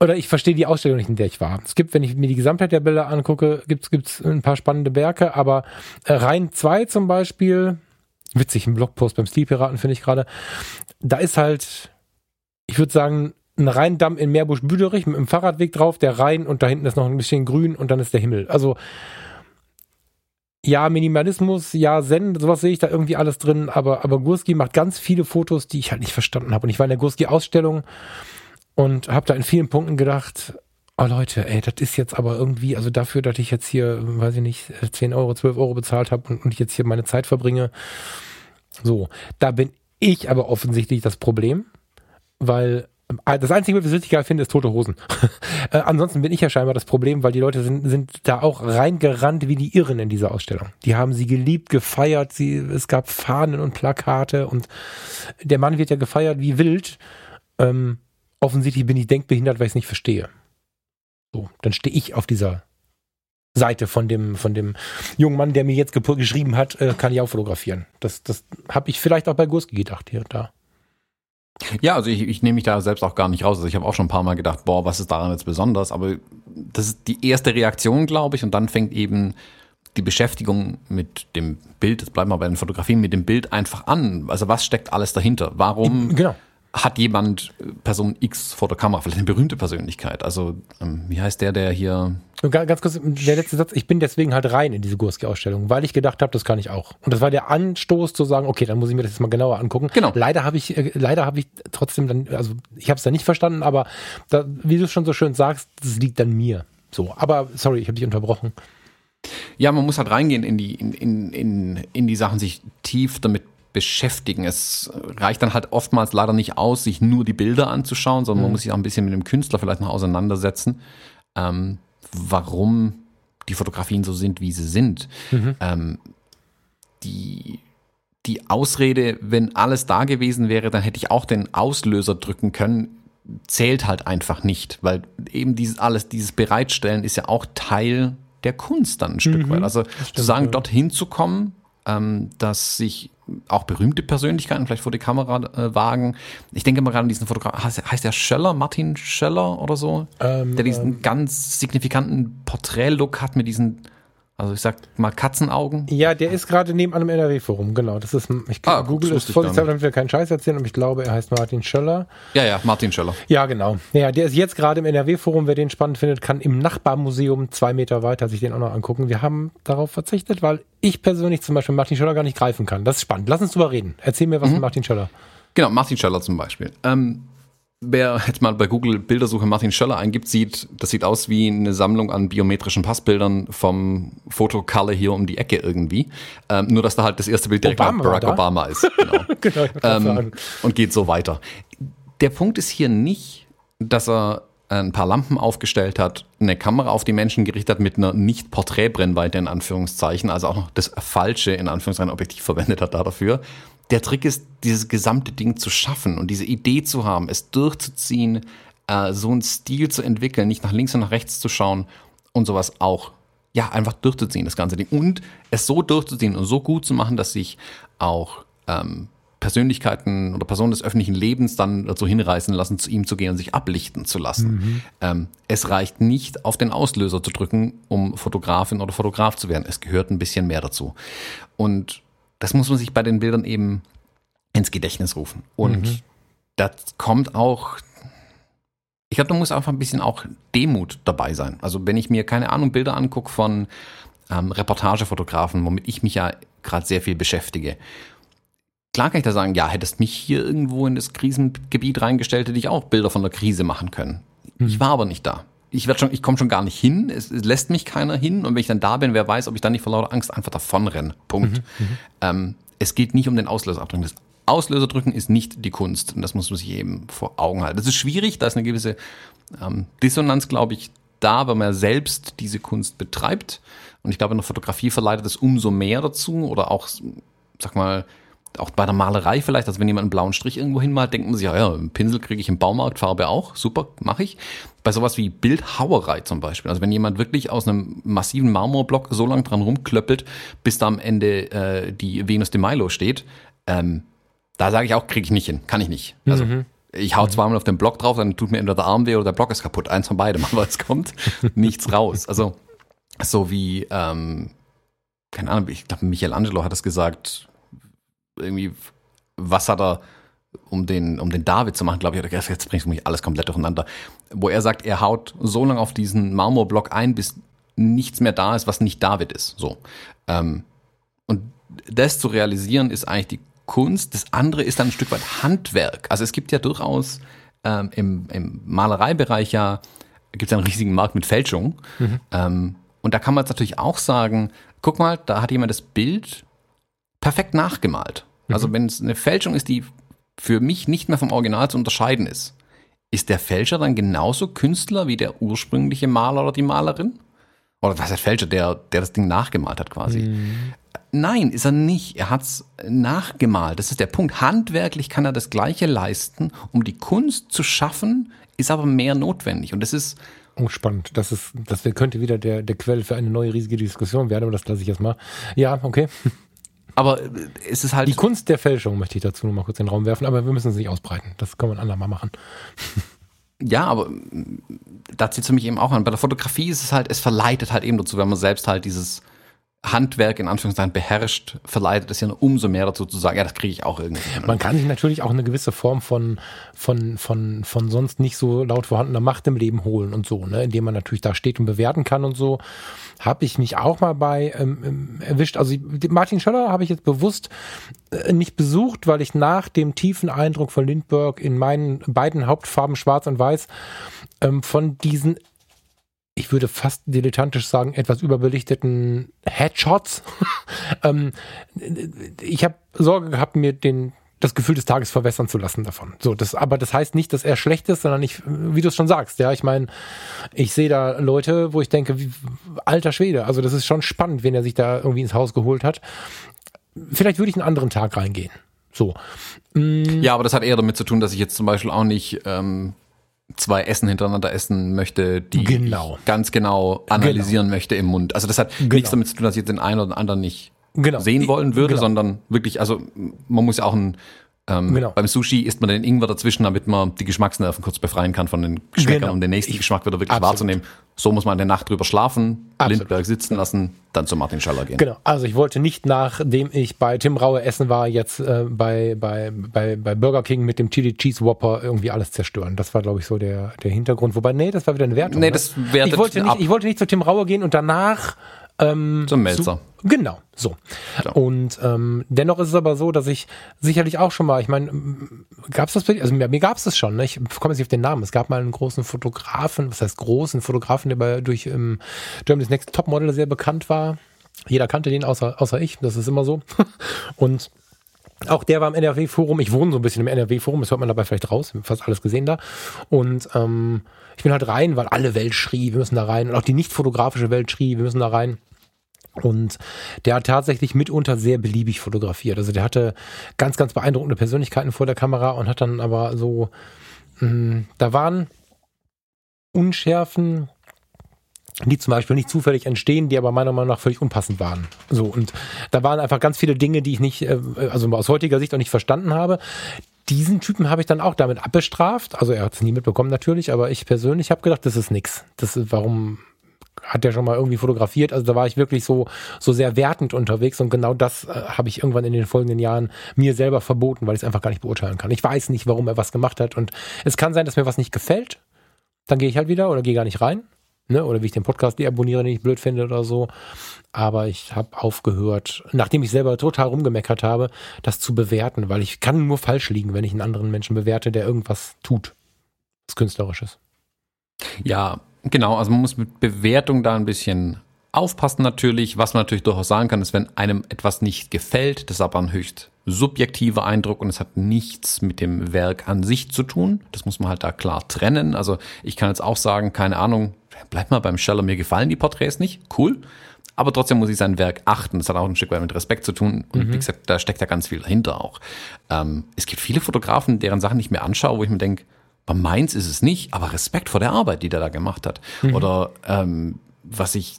A: oder ich verstehe die Ausstellung nicht, in der ich war. Es gibt, wenn ich mir die Gesamtheit der Bilder angucke, gibt es ein paar spannende Werke, aber äh, Rhein 2 zum Beispiel, witzig, ein Blogpost beim Stilpiraten finde ich gerade, da ist halt, ich würde sagen, ein Rheindamm in Meerbusch-Büderich mit einem Fahrradweg drauf, der Rhein und da hinten ist noch ein bisschen grün und dann ist der Himmel. Also ja, Minimalismus, ja, Zen, sowas sehe ich da irgendwie alles drin, aber, aber Gurski macht ganz viele Fotos, die ich halt nicht verstanden habe. Und ich war in der Gurski-Ausstellung und habe da in vielen Punkten gedacht, oh Leute, ey, das ist jetzt aber irgendwie, also dafür, dass ich jetzt hier, weiß ich nicht, 10 Euro, 12 Euro bezahlt habe und, und ich jetzt hier meine Zeit verbringe. So, da bin ich aber offensichtlich das Problem, weil das Einzige, was ich richtig geil finde, ist tote Hosen. äh, ansonsten bin ich ja scheinbar das Problem, weil die Leute sind, sind da auch reingerannt wie die Irren in dieser Ausstellung. Die haben sie geliebt, gefeiert, sie, es gab Fahnen und Plakate und der Mann wird ja gefeiert wie wild. Ähm, offensichtlich bin ich denkbehindert, weil ich es nicht verstehe. So, dann stehe ich auf dieser Seite von dem, von dem jungen Mann, der mir jetzt geschrieben hat, äh, kann ich auch fotografieren. Das, das habe ich vielleicht auch bei Gurski gedacht hier und da.
B: Ja, also ich, ich nehme mich da selbst auch gar nicht raus. Also ich habe auch schon ein paar Mal gedacht, boah, was ist daran jetzt besonders? Aber das ist die erste Reaktion, glaube ich. Und dann fängt eben die Beschäftigung mit dem Bild, jetzt bleiben wir bei den Fotografien, mit dem Bild einfach an. Also was steckt alles dahinter? Warum? Genau hat jemand äh, Person X vor der Kamera, vielleicht eine berühmte Persönlichkeit. Also, ähm, wie heißt der, der hier.
A: Ganz kurz, der letzte Satz, ich bin deswegen halt rein in diese Gurski-Ausstellung, weil ich gedacht habe, das kann ich auch. Und das war der Anstoß zu sagen, okay, dann muss ich mir das jetzt mal genauer angucken. Genau. Leider habe ich, äh, leider habe ich trotzdem dann, also ich habe es dann nicht verstanden, aber da, wie du es schon so schön sagst, das liegt an mir. So, aber sorry, ich habe dich unterbrochen.
B: Ja, man muss halt reingehen in die, in, in, in, in die Sachen, sich tief damit beschäftigen. Es reicht dann halt oftmals leider nicht aus, sich nur die Bilder anzuschauen, sondern mhm. man muss sich auch ein bisschen mit dem Künstler vielleicht noch auseinandersetzen, ähm, warum die Fotografien so sind, wie sie sind. Mhm. Ähm, die, die Ausrede, wenn alles da gewesen wäre, dann hätte ich auch den Auslöser drücken können, zählt halt einfach nicht, weil eben dieses alles, dieses Bereitstellen ist ja auch Teil der Kunst dann ein Stück mhm, weit. Also zu sagen, ja. dorthin zu kommen, ähm, dass sich auch berühmte Persönlichkeiten vielleicht vor die Kamera äh, wagen. Ich denke mal gerade an diesen Fotograf, heißt, heißt der Schöller, Martin Schöller oder so, ähm, der diesen ähm, ganz signifikanten Porträtlook hat mit diesen also ich sag mal Katzenaugen.
A: Ja, der ist gerade nebenan im NRW-Forum, genau. Das ist, ich ah, Google ist vorsichtshalber, damit wir keinen Scheiß erzählen, aber ich glaube, er heißt Martin Schöller.
B: Ja, ja, Martin Schöller.
A: Ja, genau. Ja, der ist jetzt gerade im NRW-Forum. Wer den spannend findet, kann im Nachbarmuseum zwei Meter weiter sich den auch noch angucken. Wir haben darauf verzichtet, weil ich persönlich zum Beispiel Martin Schöller gar nicht greifen kann. Das ist spannend. Lass uns drüber reden. Erzähl mir was mhm. von Martin Schöller.
B: Genau, Martin Schöller zum Beispiel. Ähm, Wer jetzt mal bei Google Bildersuche Martin Schöller eingibt, sieht, das sieht aus wie eine Sammlung an biometrischen Passbildern vom Fotokalle hier um die Ecke irgendwie. Ähm, nur, dass da halt das erste Bild direkt Obama Barack Obama ist. Genau. genau ähm, und geht so weiter. Der Punkt ist hier nicht, dass er ein paar Lampen aufgestellt hat, eine Kamera auf die Menschen gerichtet hat mit einer nicht Porträtbrennweite in Anführungszeichen, also auch noch das falsche in Anführungszeichen Objektiv verwendet hat da dafür, der Trick ist, dieses gesamte Ding zu schaffen und diese Idee zu haben, es durchzuziehen, äh, so einen Stil zu entwickeln, nicht nach links und nach rechts zu schauen und sowas auch. Ja, einfach durchzuziehen, das ganze Ding. Und es so durchzuziehen und so gut zu machen, dass sich auch ähm, Persönlichkeiten oder Personen des öffentlichen Lebens dann dazu hinreißen lassen, zu ihm zu gehen und sich ablichten zu lassen. Mhm. Ähm, es reicht nicht, auf den Auslöser zu drücken, um Fotografin oder Fotograf zu werden. Es gehört ein bisschen mehr dazu. Und das muss man sich bei den Bildern eben ins Gedächtnis rufen. Und mhm. das kommt auch, ich glaube, da muss einfach ein bisschen auch Demut dabei sein. Also wenn ich mir, keine Ahnung, Bilder angucke von ähm, Reportagefotografen, womit ich mich ja gerade sehr viel beschäftige. Klar kann ich da sagen, ja, hättest mich hier irgendwo in das Krisengebiet reingestellt, hätte ich auch Bilder von der Krise machen können. Mhm. Ich war aber nicht da. Ich werde schon, ich komme schon gar nicht hin. Es, es, lässt mich keiner hin. Und wenn ich dann da bin, wer weiß, ob ich dann nicht vor lauter Angst einfach davonrenne. Punkt. Mhm, mhm. ähm, es geht nicht um den Auslöser abdrücken. Das Auslöser drücken ist nicht die Kunst. Und das muss man sich eben vor Augen halten. Das ist schwierig. Da ist eine gewisse ähm, Dissonanz, glaube ich, da, weil man selbst diese Kunst betreibt. Und ich glaube, in der Fotografie verleitet es umso mehr dazu. Oder auch, sag mal, auch bei der Malerei vielleicht, also wenn jemand einen blauen Strich irgendwo hinmalt, denkt man sich, ja, ja, einen Pinsel kriege ich im Baumarkt, Farbe auch, super, mache ich. Bei sowas wie Bildhauerei zum Beispiel, also wenn jemand wirklich aus einem massiven Marmorblock so lange dran rumklöppelt, bis da am Ende äh, die Venus de Milo steht, ähm, da sage ich auch, kriege ich nicht hin, kann ich nicht. Also mhm. ich hau zweimal auf den Block drauf, dann tut mir entweder der Arm weh oder der Block ist kaputt, eins von beidem, aber es kommt nichts raus. Also so wie, ähm, keine Ahnung, ich glaube Michelangelo hat das gesagt, irgendwie, was hat er, um den, um den David zu machen, glaube ich, jetzt bringst du mich alles komplett durcheinander, wo er sagt, er haut so lange auf diesen Marmorblock ein, bis nichts mehr da ist, was nicht David ist. So. Ähm, und das zu realisieren, ist eigentlich die Kunst. Das andere ist dann ein Stück weit Handwerk. Also es gibt ja durchaus ähm, im, im Malereibereich ja, gibt es einen riesigen Markt mit Fälschung. Mhm. Ähm, und da kann man jetzt natürlich auch sagen, guck mal, da hat jemand das Bild perfekt nachgemalt. Also mhm. wenn es eine Fälschung ist, die für mich nicht mehr vom Original zu unterscheiden ist, ist der Fälscher dann genauso Künstler wie der ursprüngliche Maler oder die Malerin? Oder was heißt Fälscher, der, der das Ding nachgemalt hat quasi? Mhm. Nein, ist er nicht. Er hat's nachgemalt. Das ist der Punkt. Handwerklich kann er das Gleiche leisten. Um die Kunst zu schaffen, ist aber mehr notwendig. Und das ist,
A: Oh, spannend. Das ist, das könnte wieder der, der Quell für eine neue riesige Diskussion werden, aber das lasse ich jetzt mal. Ja, okay.
B: Aber es ist halt.
A: Die Kunst der Fälschung möchte ich dazu noch mal kurz in den Raum werfen, aber wir müssen es nicht ausbreiten. Das wir ein andermal machen.
B: Ja, aber da zieht es mich eben auch an. Bei der Fotografie ist es halt, es verleitet halt eben dazu, wenn man selbst halt dieses Handwerk in Anführungszeichen beherrscht, verleitet es ja umso mehr dazu zu sagen, ja, das kriege ich auch irgendwie.
A: Man kann sich natürlich auch eine gewisse Form von, von, von, von sonst nicht so laut vorhandener Macht im Leben holen und so, ne, indem man natürlich da steht und bewerten kann und so. Habe ich mich auch mal bei ähm, ähm erwischt. Also Martin Schöller habe ich jetzt bewusst äh, nicht besucht, weil ich nach dem tiefen Eindruck von Lindbergh in meinen beiden Hauptfarben Schwarz und Weiß ähm, von diesen ich würde fast dilettantisch sagen, etwas überbelichteten Headshots. ähm, ich habe Sorge gehabt, mir den das Gefühl des Tages verwässern zu lassen davon. So, das, aber das heißt nicht, dass er schlecht ist, sondern ich, wie du es schon sagst, ja, ich meine, ich sehe da Leute, wo ich denke, wie, alter Schwede, also das ist schon spannend, wen er sich da irgendwie ins Haus geholt hat. vielleicht würde ich einen anderen Tag reingehen. So.
B: Ja, aber das hat eher damit zu tun, dass ich jetzt zum Beispiel auch nicht ähm, zwei Essen hintereinander essen möchte, die
A: Genau.
B: ganz genau analysieren möchte im Mund. Also das hat nichts damit zu tun, dass ich jetzt den einen oder anderen nicht
A: Genau.
B: sehen wollen würde,
A: Genau.
B: sondern wirklich, also man muss ja auch ein ähm,
A: Genau.
B: beim Sushi isst man den Ingwer dazwischen, damit man die Geschmacksnerven kurz befreien kann von den Geschmäckern,
A: Genau.
B: um den nächsten
A: Ich-
B: Geschmack wieder wirklich
A: absolut.
B: wahrzunehmen. So muss man eine Nacht drüber schlafen,
A: Absolut.
B: Lindbergh sitzen lassen, dann zu Martin Schaller gehen.
A: Genau, also ich wollte nicht, nachdem ich bei Tim Raue essen war, jetzt äh, bei, bei, bei, bei Burger King mit dem Chili Cheese Whopper irgendwie alles zerstören. Das war, glaube ich, so der, der Hintergrund. Wobei, nee, das war wieder eine Wertung.
B: Nee,
A: ne?
B: das wertet
A: ich wollte,
B: ab.
A: nicht, ich wollte nicht zu Tim Raue gehen und danach
B: Zum Melzer.
A: Genau, so.
B: So.
A: Und ähm, dennoch ist es aber so, dass ich sicherlich auch schon mal, ich meine, gab es das, bei dir? also mir, mir gab es das schon, ne? ich komme jetzt nicht auf den Namen, es gab mal einen großen Fotografen, was heißt großen Fotografen, der bei, durch ähm, Germany's Next Topmodel sehr bekannt war. Jeder kannte den, außer, außer ich, das ist immer so. Und auch der war im NRW-Forum. Ich wohne so ein bisschen im NRW-Forum, das hört man dabei vielleicht raus. Fast alles gesehen da. Und ähm, ich bin halt rein, weil alle Welt schrie, wir müssen da rein. Und auch die nicht fotografische Welt schrie, wir müssen da rein. Und der hat tatsächlich mitunter sehr beliebig fotografiert. Also der hatte ganz, ganz beeindruckende Persönlichkeiten vor der Kamera und hat dann aber so, mh, da waren Unschärfen, die zum Beispiel nicht zufällig entstehen, die aber meiner Meinung nach völlig unpassend waren. So, und da waren einfach ganz viele Dinge, die ich nicht, äh, also aus heutiger Sicht auch nicht verstanden habe. Diesen Typen habe ich dann auch damit abbestraft. Also er hat es nie mitbekommen natürlich, aber ich persönlich habe gedacht, das ist nix. Das ist, warum hat der schon mal irgendwie fotografiert? Also da war ich wirklich so, so sehr wertend unterwegs und genau das äh, habe ich irgendwann in den folgenden Jahren mir selber verboten, weil ich es einfach gar nicht beurteilen kann. Ich weiß nicht, warum er was gemacht hat und es kann sein, dass mir was nicht gefällt. Dann gehe ich halt wieder oder gehe gar nicht rein. Ne? Oder wie ich den Podcast deabonniere, den ich blöd finde oder so. Aber ich habe aufgehört, nachdem ich selber total rumgemeckert habe, das zu bewerten, weil ich kann nur falsch liegen, wenn ich einen anderen Menschen bewerte, der irgendwas tut. Was Künstlerisches.
B: Ja, genau. Also man muss mit Bewertung da ein bisschen aufpassen natürlich. Was man natürlich durchaus sagen kann, ist, wenn einem etwas nicht gefällt, das ist aber ein höchst subjektiver Eindruck und es hat nichts mit dem Werk an sich zu tun. Das muss man halt da klar trennen. Also ich kann jetzt auch sagen, keine Ahnung, bleib mal beim Scheller, mir gefallen die Porträts nicht. Cool. Aber trotzdem muss ich sein Werk achten. Das hat auch ein Stück weit mit Respekt zu tun. Und wie gesagt, da steckt ja ganz viel dahinter auch. Ähm, es gibt viele Fotografen, deren Sachen ich mir anschaue, wo ich mir denke, bei meins ist es nicht, aber Respekt vor der Arbeit, die der da gemacht hat. Oder ähm, was ich,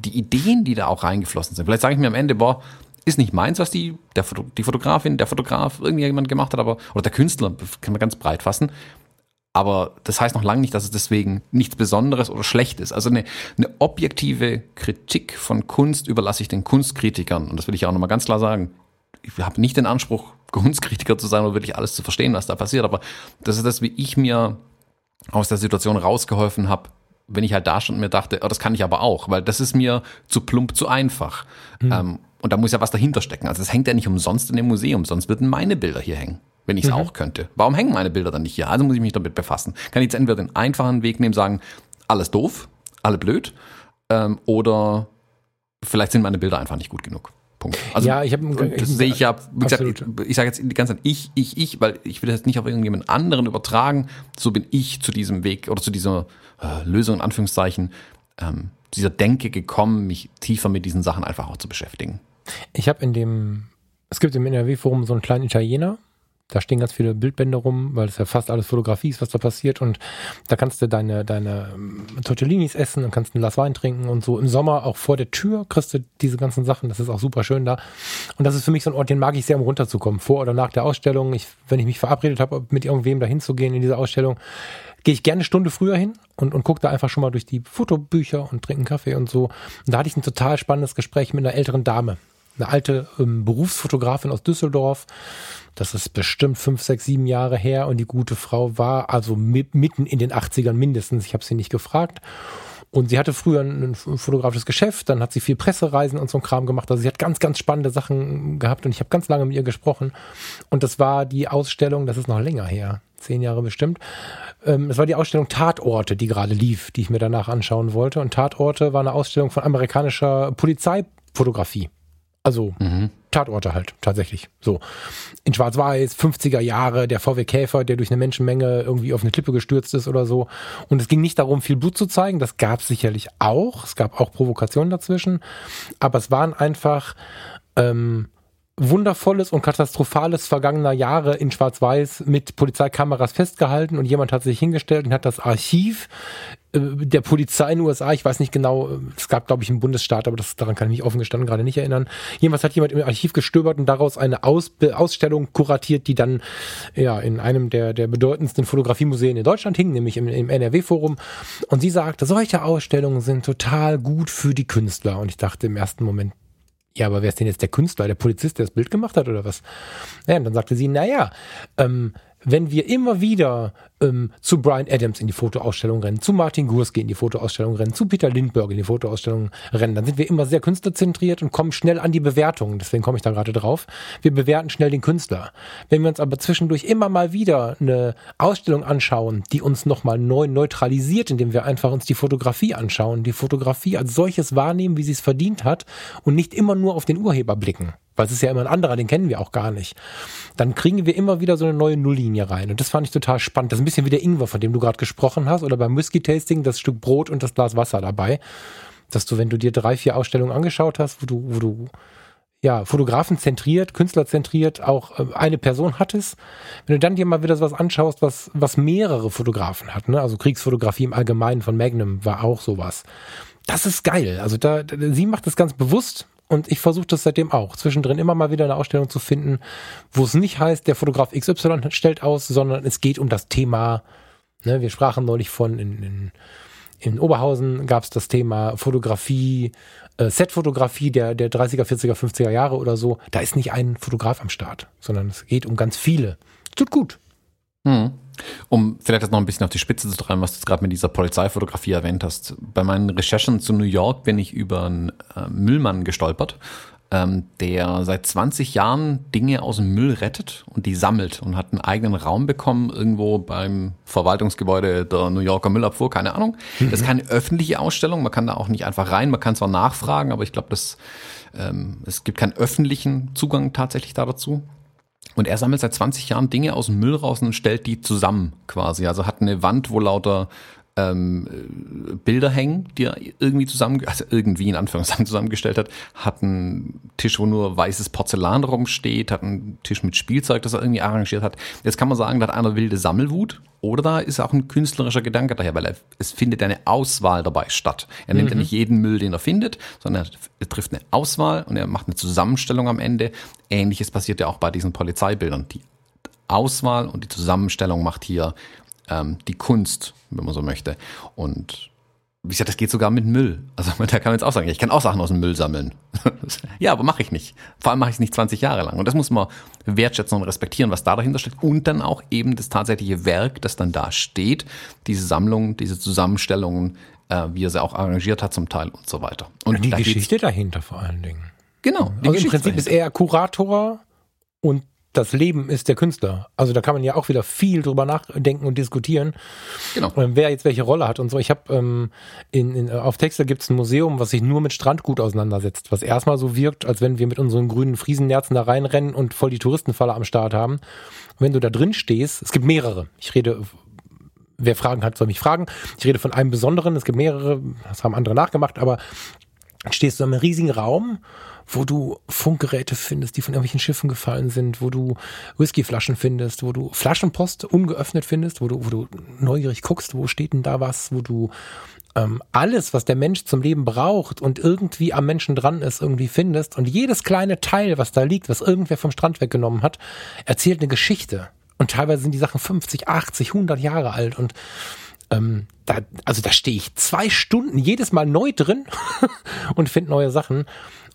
B: die Ideen, die da auch reingeflossen sind. Vielleicht sage ich mir am Ende, boah, ist nicht meins, was die, der die Fotografin, der Fotograf, irgendjemand gemacht hat, aber, oder der Künstler, kann man ganz breit fassen. Aber das heißt noch lange nicht, dass es deswegen nichts Besonderes oder schlecht ist. Also eine, eine objektive Kritik von Kunst überlasse ich den Kunstkritikern. Und das will ich auch nochmal ganz klar sagen. Ich habe nicht den Anspruch, Kunstkritiker zu sein oder wirklich alles zu verstehen, was da passiert. Aber das ist das, wie ich mir aus der Situation rausgeholfen habe, wenn ich halt da stand und mir dachte, oh, das kann ich aber auch, weil das ist mir zu plump, zu einfach. Ähm, und da muss ja was dahinter stecken. Also es hängt ja nicht umsonst in dem Museum, sonst würden meine Bilder hier hängen, wenn ich es auch könnte. Warum hängen meine Bilder dann nicht hier? Also muss ich mich damit befassen. Kann ich jetzt entweder den einfachen Weg nehmen, sagen, alles doof, alle blöd, ähm, oder vielleicht sind meine Bilder einfach nicht gut genug. Punkt. Also
A: Ja, ich hab-
B: und das sehe ich ja, wie gesagt,
A: Absolut.
B: ich sage jetzt die ganze Zeit ich, ich, ich, weil ich will das nicht auf irgendjemand anderen übertragen. So bin ich zu diesem Weg oder zu dieser äh, Lösung in Anführungszeichen, ähm, dieser Denke gekommen, mich tiefer mit diesen Sachen einfach auch zu beschäftigen.
A: Ich habe in dem, es gibt im NRW-Forum so einen kleinen Italiener, da stehen ganz viele Bildbände rum, weil es ja fast alles Fotografie ist, was da passiert. Und da kannst du deine, deine ähm, Tortellinis essen und kannst ein Glas Wein trinken und so. Im Sommer auch vor der Tür kriegst du diese ganzen Sachen. Das ist auch super schön da. Und das ist für mich so ein Ort, den mag ich sehr, um runterzukommen. Vor oder nach der Ausstellung. Ich, wenn ich mich verabredet habe, mit irgendwem da hinzugehen in diese Ausstellung, gehe ich gerne eine Stunde früher hin und, und gucke da einfach schon mal durch die Fotobücher und trinke einen Kaffee und so. Und da hatte ich ein total spannendes Gespräch mit einer älteren Dame. Eine alte ähm, Berufsfotografin aus Düsseldorf. Das ist bestimmt fünf, sechs, sieben Jahre her und die gute Frau war also mi- mitten in den 80ern mindestens. Ich habe sie nicht gefragt. Und sie hatte früher ein, ein fotografisches Geschäft, dann hat sie viel Pressereisen und so ein Kram gemacht. Also sie hat ganz, ganz spannende Sachen gehabt und ich habe ganz lange mit ihr gesprochen. Und das war die Ausstellung, das ist noch länger her, zehn Jahre bestimmt. Ähm, es war die Ausstellung Tatorte, die gerade lief, die ich mir danach anschauen wollte. Und Tatorte war eine Ausstellung von amerikanischer Polizeifotografie. Also Tatorte halt, tatsächlich. So. In Schwarz-Weiß, 50er Jahre, der VW Käfer, der durch eine Menschenmenge irgendwie auf eine Klippe gestürzt ist oder so. Und es ging nicht darum, viel Blut zu zeigen. Das gab es sicherlich auch. Es gab auch Provokationen dazwischen. Aber es waren einfach ähm, Wundervolles und Katastrophales vergangener Jahre in Schwarz-Weiß mit Polizeikameras festgehalten und jemand hat sich hingestellt und hat das Archiv äh, der Polizei in den USA, ich weiß nicht genau, es gab glaube ich einen Bundesstaat, aber das, daran kann ich mich offen gestanden gerade nicht erinnern. Jemals hat jemand im Archiv gestöbert und daraus eine Aus, Ausstellung kuratiert, die dann ja in einem der, der bedeutendsten Fotografiemuseen in Deutschland hing, nämlich im, im NRW-Forum. Und sie sagte, solche Ausstellungen sind total gut für die Künstler. Und ich dachte im ersten Moment, ja, aber wer ist denn jetzt der Künstler, der Polizist, der das Bild gemacht hat oder was? Ja, und dann sagte sie, naja, ähm, wenn wir immer wieder ähm, zu Brian Adams in die Fotoausstellung rennen, zu Martin Gurski in die Fotoausstellung rennen, zu Peter Lindbergh in die Fotoausstellung rennen, dann sind wir immer sehr künstlerzentriert und kommen schnell an die Bewertungen. Deswegen komme ich da gerade drauf. Wir bewerten schnell den Künstler. Wenn wir uns aber zwischendurch immer mal wieder eine Ausstellung anschauen, die uns nochmal neu neutralisiert, indem wir einfach uns die Fotografie anschauen, die Fotografie als solches wahrnehmen, wie sie es verdient hat und nicht immer nur auf den Urheber blicken weil es ist ja immer ein anderer, den kennen wir auch gar nicht. Dann kriegen wir immer wieder so eine neue Nulllinie rein. Und das fand ich total spannend. Das ist ein bisschen wie der Ingwer, von dem du gerade gesprochen hast, oder beim Whisky-Tasting das Stück Brot und das Glas Wasser dabei. Dass du, wenn du dir drei, vier Ausstellungen angeschaut hast, wo du, wo du ja, Fotografen zentriert, Künstler zentriert, auch äh, eine Person hattest. Wenn du dann dir mal wieder so was anschaust, was, was mehrere Fotografen hat, ne? also Kriegsfotografie im Allgemeinen von Magnum war auch sowas. Das ist geil. Also da, sie macht das ganz bewusst und ich versuche das seitdem auch, zwischendrin immer mal wieder eine Ausstellung zu finden, wo es nicht heißt, der Fotograf XY stellt aus, sondern es geht um das Thema. Ne, wir sprachen neulich von, in, in, in Oberhausen gab es das Thema Fotografie, äh, Setfotografie der, der 30er, 40er, 50er Jahre oder so. Da ist nicht ein Fotograf am Start, sondern es geht um ganz viele. Tut gut.
B: Hm. Um vielleicht jetzt noch ein bisschen auf die Spitze zu treiben, was du jetzt gerade mit dieser Polizeifotografie erwähnt hast. Bei meinen Recherchen zu New York bin ich über einen äh, Müllmann gestolpert, ähm, der seit 20 Jahren Dinge aus dem Müll rettet und die sammelt und hat einen eigenen Raum bekommen, irgendwo beim Verwaltungsgebäude der New Yorker Müllabfuhr, keine Ahnung. Mhm. Das ist keine öffentliche Ausstellung, man kann da auch nicht einfach rein, man kann zwar nachfragen, aber ich glaube, das ähm, es gibt keinen öffentlichen Zugang tatsächlich da dazu. Und er sammelt seit 20 Jahren Dinge aus dem Müll raus und stellt die zusammen quasi. Also hat eine Wand, wo lauter ähm, Bilder hängen, die er irgendwie zusammen, also irgendwie in Anführungszeichen zusammengestellt hat, hat einen Tisch, wo nur weißes Porzellan rumsteht, hat einen Tisch mit Spielzeug, das er irgendwie arrangiert hat. Jetzt kann man sagen, da hat einer wilde Sammelwut oder da ist auch ein künstlerischer Gedanke daher, weil er, es findet eine Auswahl dabei statt. Er nimmt mhm. ja nicht jeden Müll, den er findet, sondern er trifft eine Auswahl und er macht eine Zusammenstellung am Ende. Ähnliches passiert ja auch bei diesen Polizeibildern. Die Auswahl und die Zusammenstellung macht hier ähm, die Kunst, wenn man so möchte. Und wie gesagt, das geht sogar mit Müll. Also da kann man jetzt auch sagen, ich kann auch Sachen aus dem Müll sammeln. ja, aber mache ich nicht. Vor allem mache ich es nicht 20 Jahre lang. Und das muss man wertschätzen und respektieren, was da dahinter steckt. Und dann auch eben das tatsächliche Werk, das dann da steht, diese Sammlung, diese Zusammenstellungen, äh, wie er sie auch arrangiert hat zum Teil und so weiter. Und
A: die Geschichte dahinter vor allen Dingen.
B: Genau.
A: Also im Prinzip dahinter. ist er Kurator und das Leben ist der Künstler. Also da kann man ja auch wieder viel drüber nachdenken und diskutieren, genau. Ähm, wer jetzt welche Rolle hat und so. Ich habe ähm, in, in, auf Texel gibt es ein Museum, was sich nur mit Strandgut auseinandersetzt, was erstmal so wirkt, als wenn wir mit unseren grünen Friesennerzen da reinrennen und voll die Touristenfalle am Start haben. Und wenn du da drin stehst, es gibt mehrere. Ich rede wer Fragen hat, soll mich fragen. Ich rede von einem besonderen, es gibt mehrere, das haben andere nachgemacht, aber stehst du in einem riesigen Raum wo du Funkgeräte findest, die von irgendwelchen Schiffen gefallen sind, wo du Whiskyflaschen findest, wo du Flaschenpost ungeöffnet findest, wo du, wo du neugierig guckst, wo steht denn da was, wo du ähm, alles, was der Mensch zum Leben braucht und irgendwie am Menschen dran ist, irgendwie findest. Und jedes kleine Teil, was da liegt, was irgendwer vom Strand weggenommen hat, erzählt eine Geschichte. Und teilweise sind die Sachen 50, 80, 100 Jahre alt und ähm, da, also da stehe ich zwei Stunden jedes Mal neu drin und finde neue Sachen.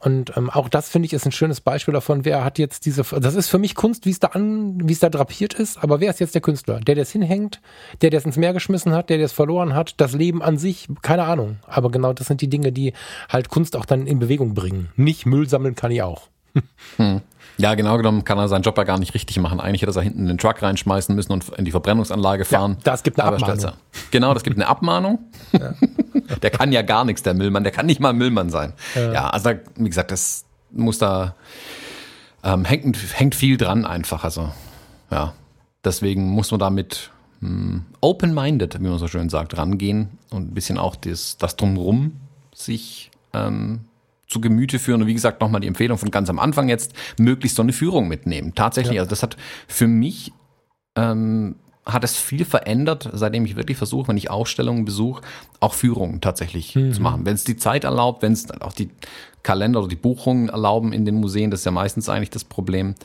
A: Und ähm, auch das finde ich ist ein schönes Beispiel davon, wer hat jetzt diese, das ist für mich Kunst, wie es da an, wie es da drapiert ist, aber wer ist jetzt der Künstler? Der, der es hinhängt, der, der es ins Meer geschmissen hat, der, der es verloren hat, das Leben an sich, keine Ahnung. Aber genau das sind die Dinge, die halt Kunst auch dann in Bewegung bringen. Nicht Müll sammeln kann ich auch.
B: Hm. Ja, genau genommen kann er seinen Job ja gar nicht richtig machen. Eigentlich hätte er hinten in den Truck reinschmeißen müssen und in die Verbrennungsanlage fahren. Ja,
A: das gibt eine Abmahnung.
B: Genau, das gibt eine Abmahnung. Ja. der kann ja gar nichts, der Müllmann. Der kann nicht mal Müllmann sein. Ja, ja also wie gesagt, das muss da ähm, hängt, hängt viel dran einfach. Also ja, deswegen muss man damit hm, open-minded, wie man so schön sagt, rangehen und ein bisschen auch das, das drumrum sich ähm, zu Gemüte führen und wie gesagt nochmal die Empfehlung von ganz am Anfang jetzt, möglichst so eine Führung mitnehmen. Tatsächlich, ja. also das hat für mich ähm, hat es viel verändert, seitdem ich wirklich versuche, wenn ich Ausstellungen besuche, auch Führungen tatsächlich mhm. zu machen. Wenn es die Zeit erlaubt, wenn es auch die Kalender oder die Buchungen erlauben in den Museen, das ist ja meistens eigentlich das Problem,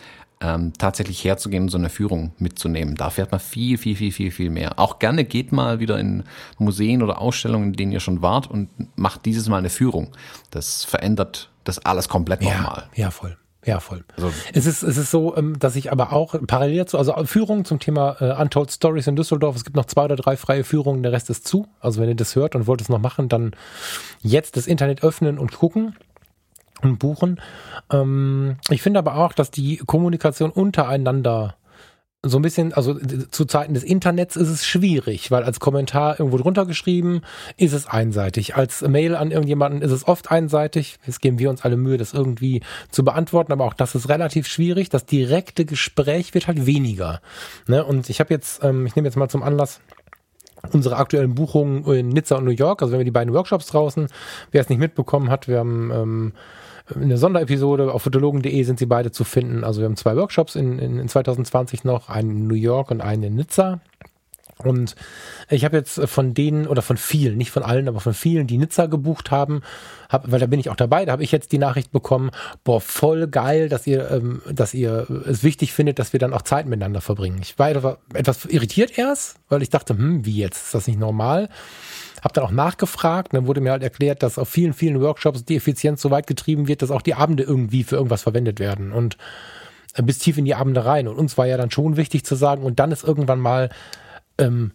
B: ähm, tatsächlich herzugehen und so eine Führung mitzunehmen. Da fährt man viel, viel, viel, viel, viel mehr. Auch gerne geht mal wieder in Museen oder Ausstellungen, in denen ihr schon wart und macht dieses Mal eine Führung. Das verändert das alles komplett
A: ja,
B: nochmal.
A: Ja, voll. Ja, voll. Also, es ist, es ist so, ähm, dass ich aber auch parallel zu, also Führungen zum Thema äh, Untold Stories in Düsseldorf, es gibt noch zwei oder drei freie Führungen, der Rest ist zu. Also wenn ihr das hört und wollt es noch machen, dann jetzt das Internet öffnen und gucken und buchen. Ähm, ich finde aber auch, dass die Kommunikation untereinander so ein bisschen, also zu Zeiten des Internets ist es schwierig, weil als Kommentar irgendwo drunter geschrieben ist es einseitig. Als Mail an irgendjemanden ist es oft einseitig. Jetzt geben wir uns alle Mühe, das irgendwie zu beantworten, aber auch das ist relativ schwierig. Das direkte Gespräch wird halt weniger. Ne? Und ich habe jetzt, ähm, ich nehme jetzt mal zum Anlass, unsere aktuellen Buchungen in Nizza und New York, also wenn wir die beiden Workshops draußen, wer es nicht mitbekommen hat, wir haben ähm, eine Sonderepisode. Auf fotologen.de sind sie beide zu finden. Also wir haben zwei Workshops in, in, in 2020 noch, einen in New York und einen in Nizza. Und ich habe jetzt von denen oder von vielen, nicht von allen, aber von vielen, die Nizza gebucht haben, hab, weil da bin ich auch dabei, da habe ich jetzt die Nachricht bekommen, boah, voll geil, dass ihr, ähm, dass ihr es wichtig findet, dass wir dann auch Zeit miteinander verbringen. Ich war etwas irritiert erst, weil ich dachte, hm, wie jetzt? Ist das nicht normal? Habe dann auch nachgefragt dann wurde mir halt erklärt, dass auf vielen, vielen Workshops die Effizienz so weit getrieben wird, dass auch die Abende irgendwie für irgendwas verwendet werden und äh, bis tief in die Abende rein. Und uns war ja dann schon wichtig zu sagen, und dann ist irgendwann mal ähm,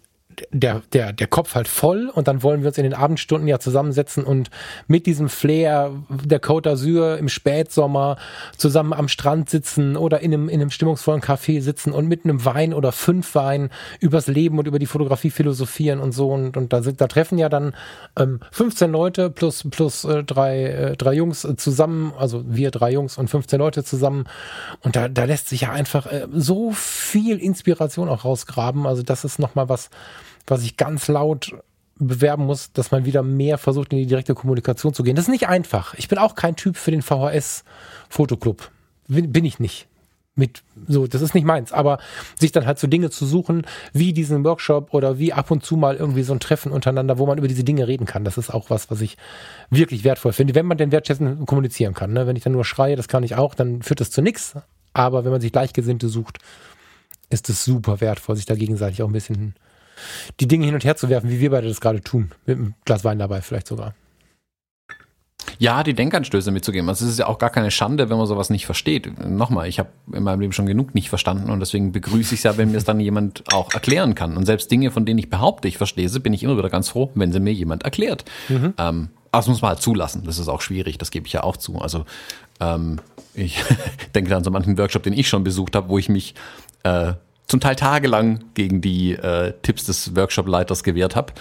A: der, der, der Kopf halt voll und dann wollen wir uns in den Abendstunden ja zusammensetzen und mit diesem Flair der Côte d'Azur im Spätsommer zusammen am Strand sitzen oder in einem, in einem stimmungsvollen Café sitzen und mit einem Wein oder fünf Wein übers Leben und über die Fotografie philosophieren und so. Und, und da, sind, da treffen ja dann ähm, 15 Leute plus, plus äh, drei, äh, drei Jungs zusammen, also wir drei Jungs und 15 Leute zusammen. Und da, da lässt sich ja einfach äh, so viel Inspiration auch rausgraben, also das ist nochmal was, was ich ganz laut bewerben muss, dass man wieder mehr versucht, in die direkte Kommunikation zu gehen. Das ist nicht einfach. Ich bin auch kein Typ für den VHS-Fotoclub. Bin, ich nicht. Mit, so, das ist nicht meins, aber sich dann halt so Dinge zu suchen, wie diesen Workshop oder wie ab und zu mal irgendwie so ein Treffen untereinander, wo man über diese Dinge reden kann. Das ist auch was, was ich wirklich wertvoll finde, wenn man denn wertschätzend kommunizieren kann. Ne? Wenn ich dann nur schreie, das kann ich auch, dann führt das zu nichts. Aber wenn man sich Gleichgesinnte sucht, ist es super wertvoll, sich da gegenseitig auch ein bisschen die Dinge hin und her zu werfen, wie wir beide das gerade tun. Mit einem Glas Wein dabei vielleicht sogar.
B: Ja, die Denkanstöße mitzugeben. Also es ist ja auch gar keine Schande, wenn man sowas nicht versteht. Nochmal, ich habe in meinem Leben schon genug nicht verstanden und deswegen begrüße ich es ja, wenn mir es dann jemand auch erklären kann. Und selbst Dinge, von denen ich behaupte, ich verstehe sie, bin ich immer wieder ganz froh, wenn sie mir jemand erklärt. Mhm. Ähm, aber das muss man halt zulassen. Das ist auch schwierig, das gebe ich ja auch zu. Also ähm, ich denke dann so manchen Workshop, den ich schon besucht habe, wo ich mich äh, zum Teil tagelang gegen die äh, Tipps des Workshop-Leiters gewehrt habe,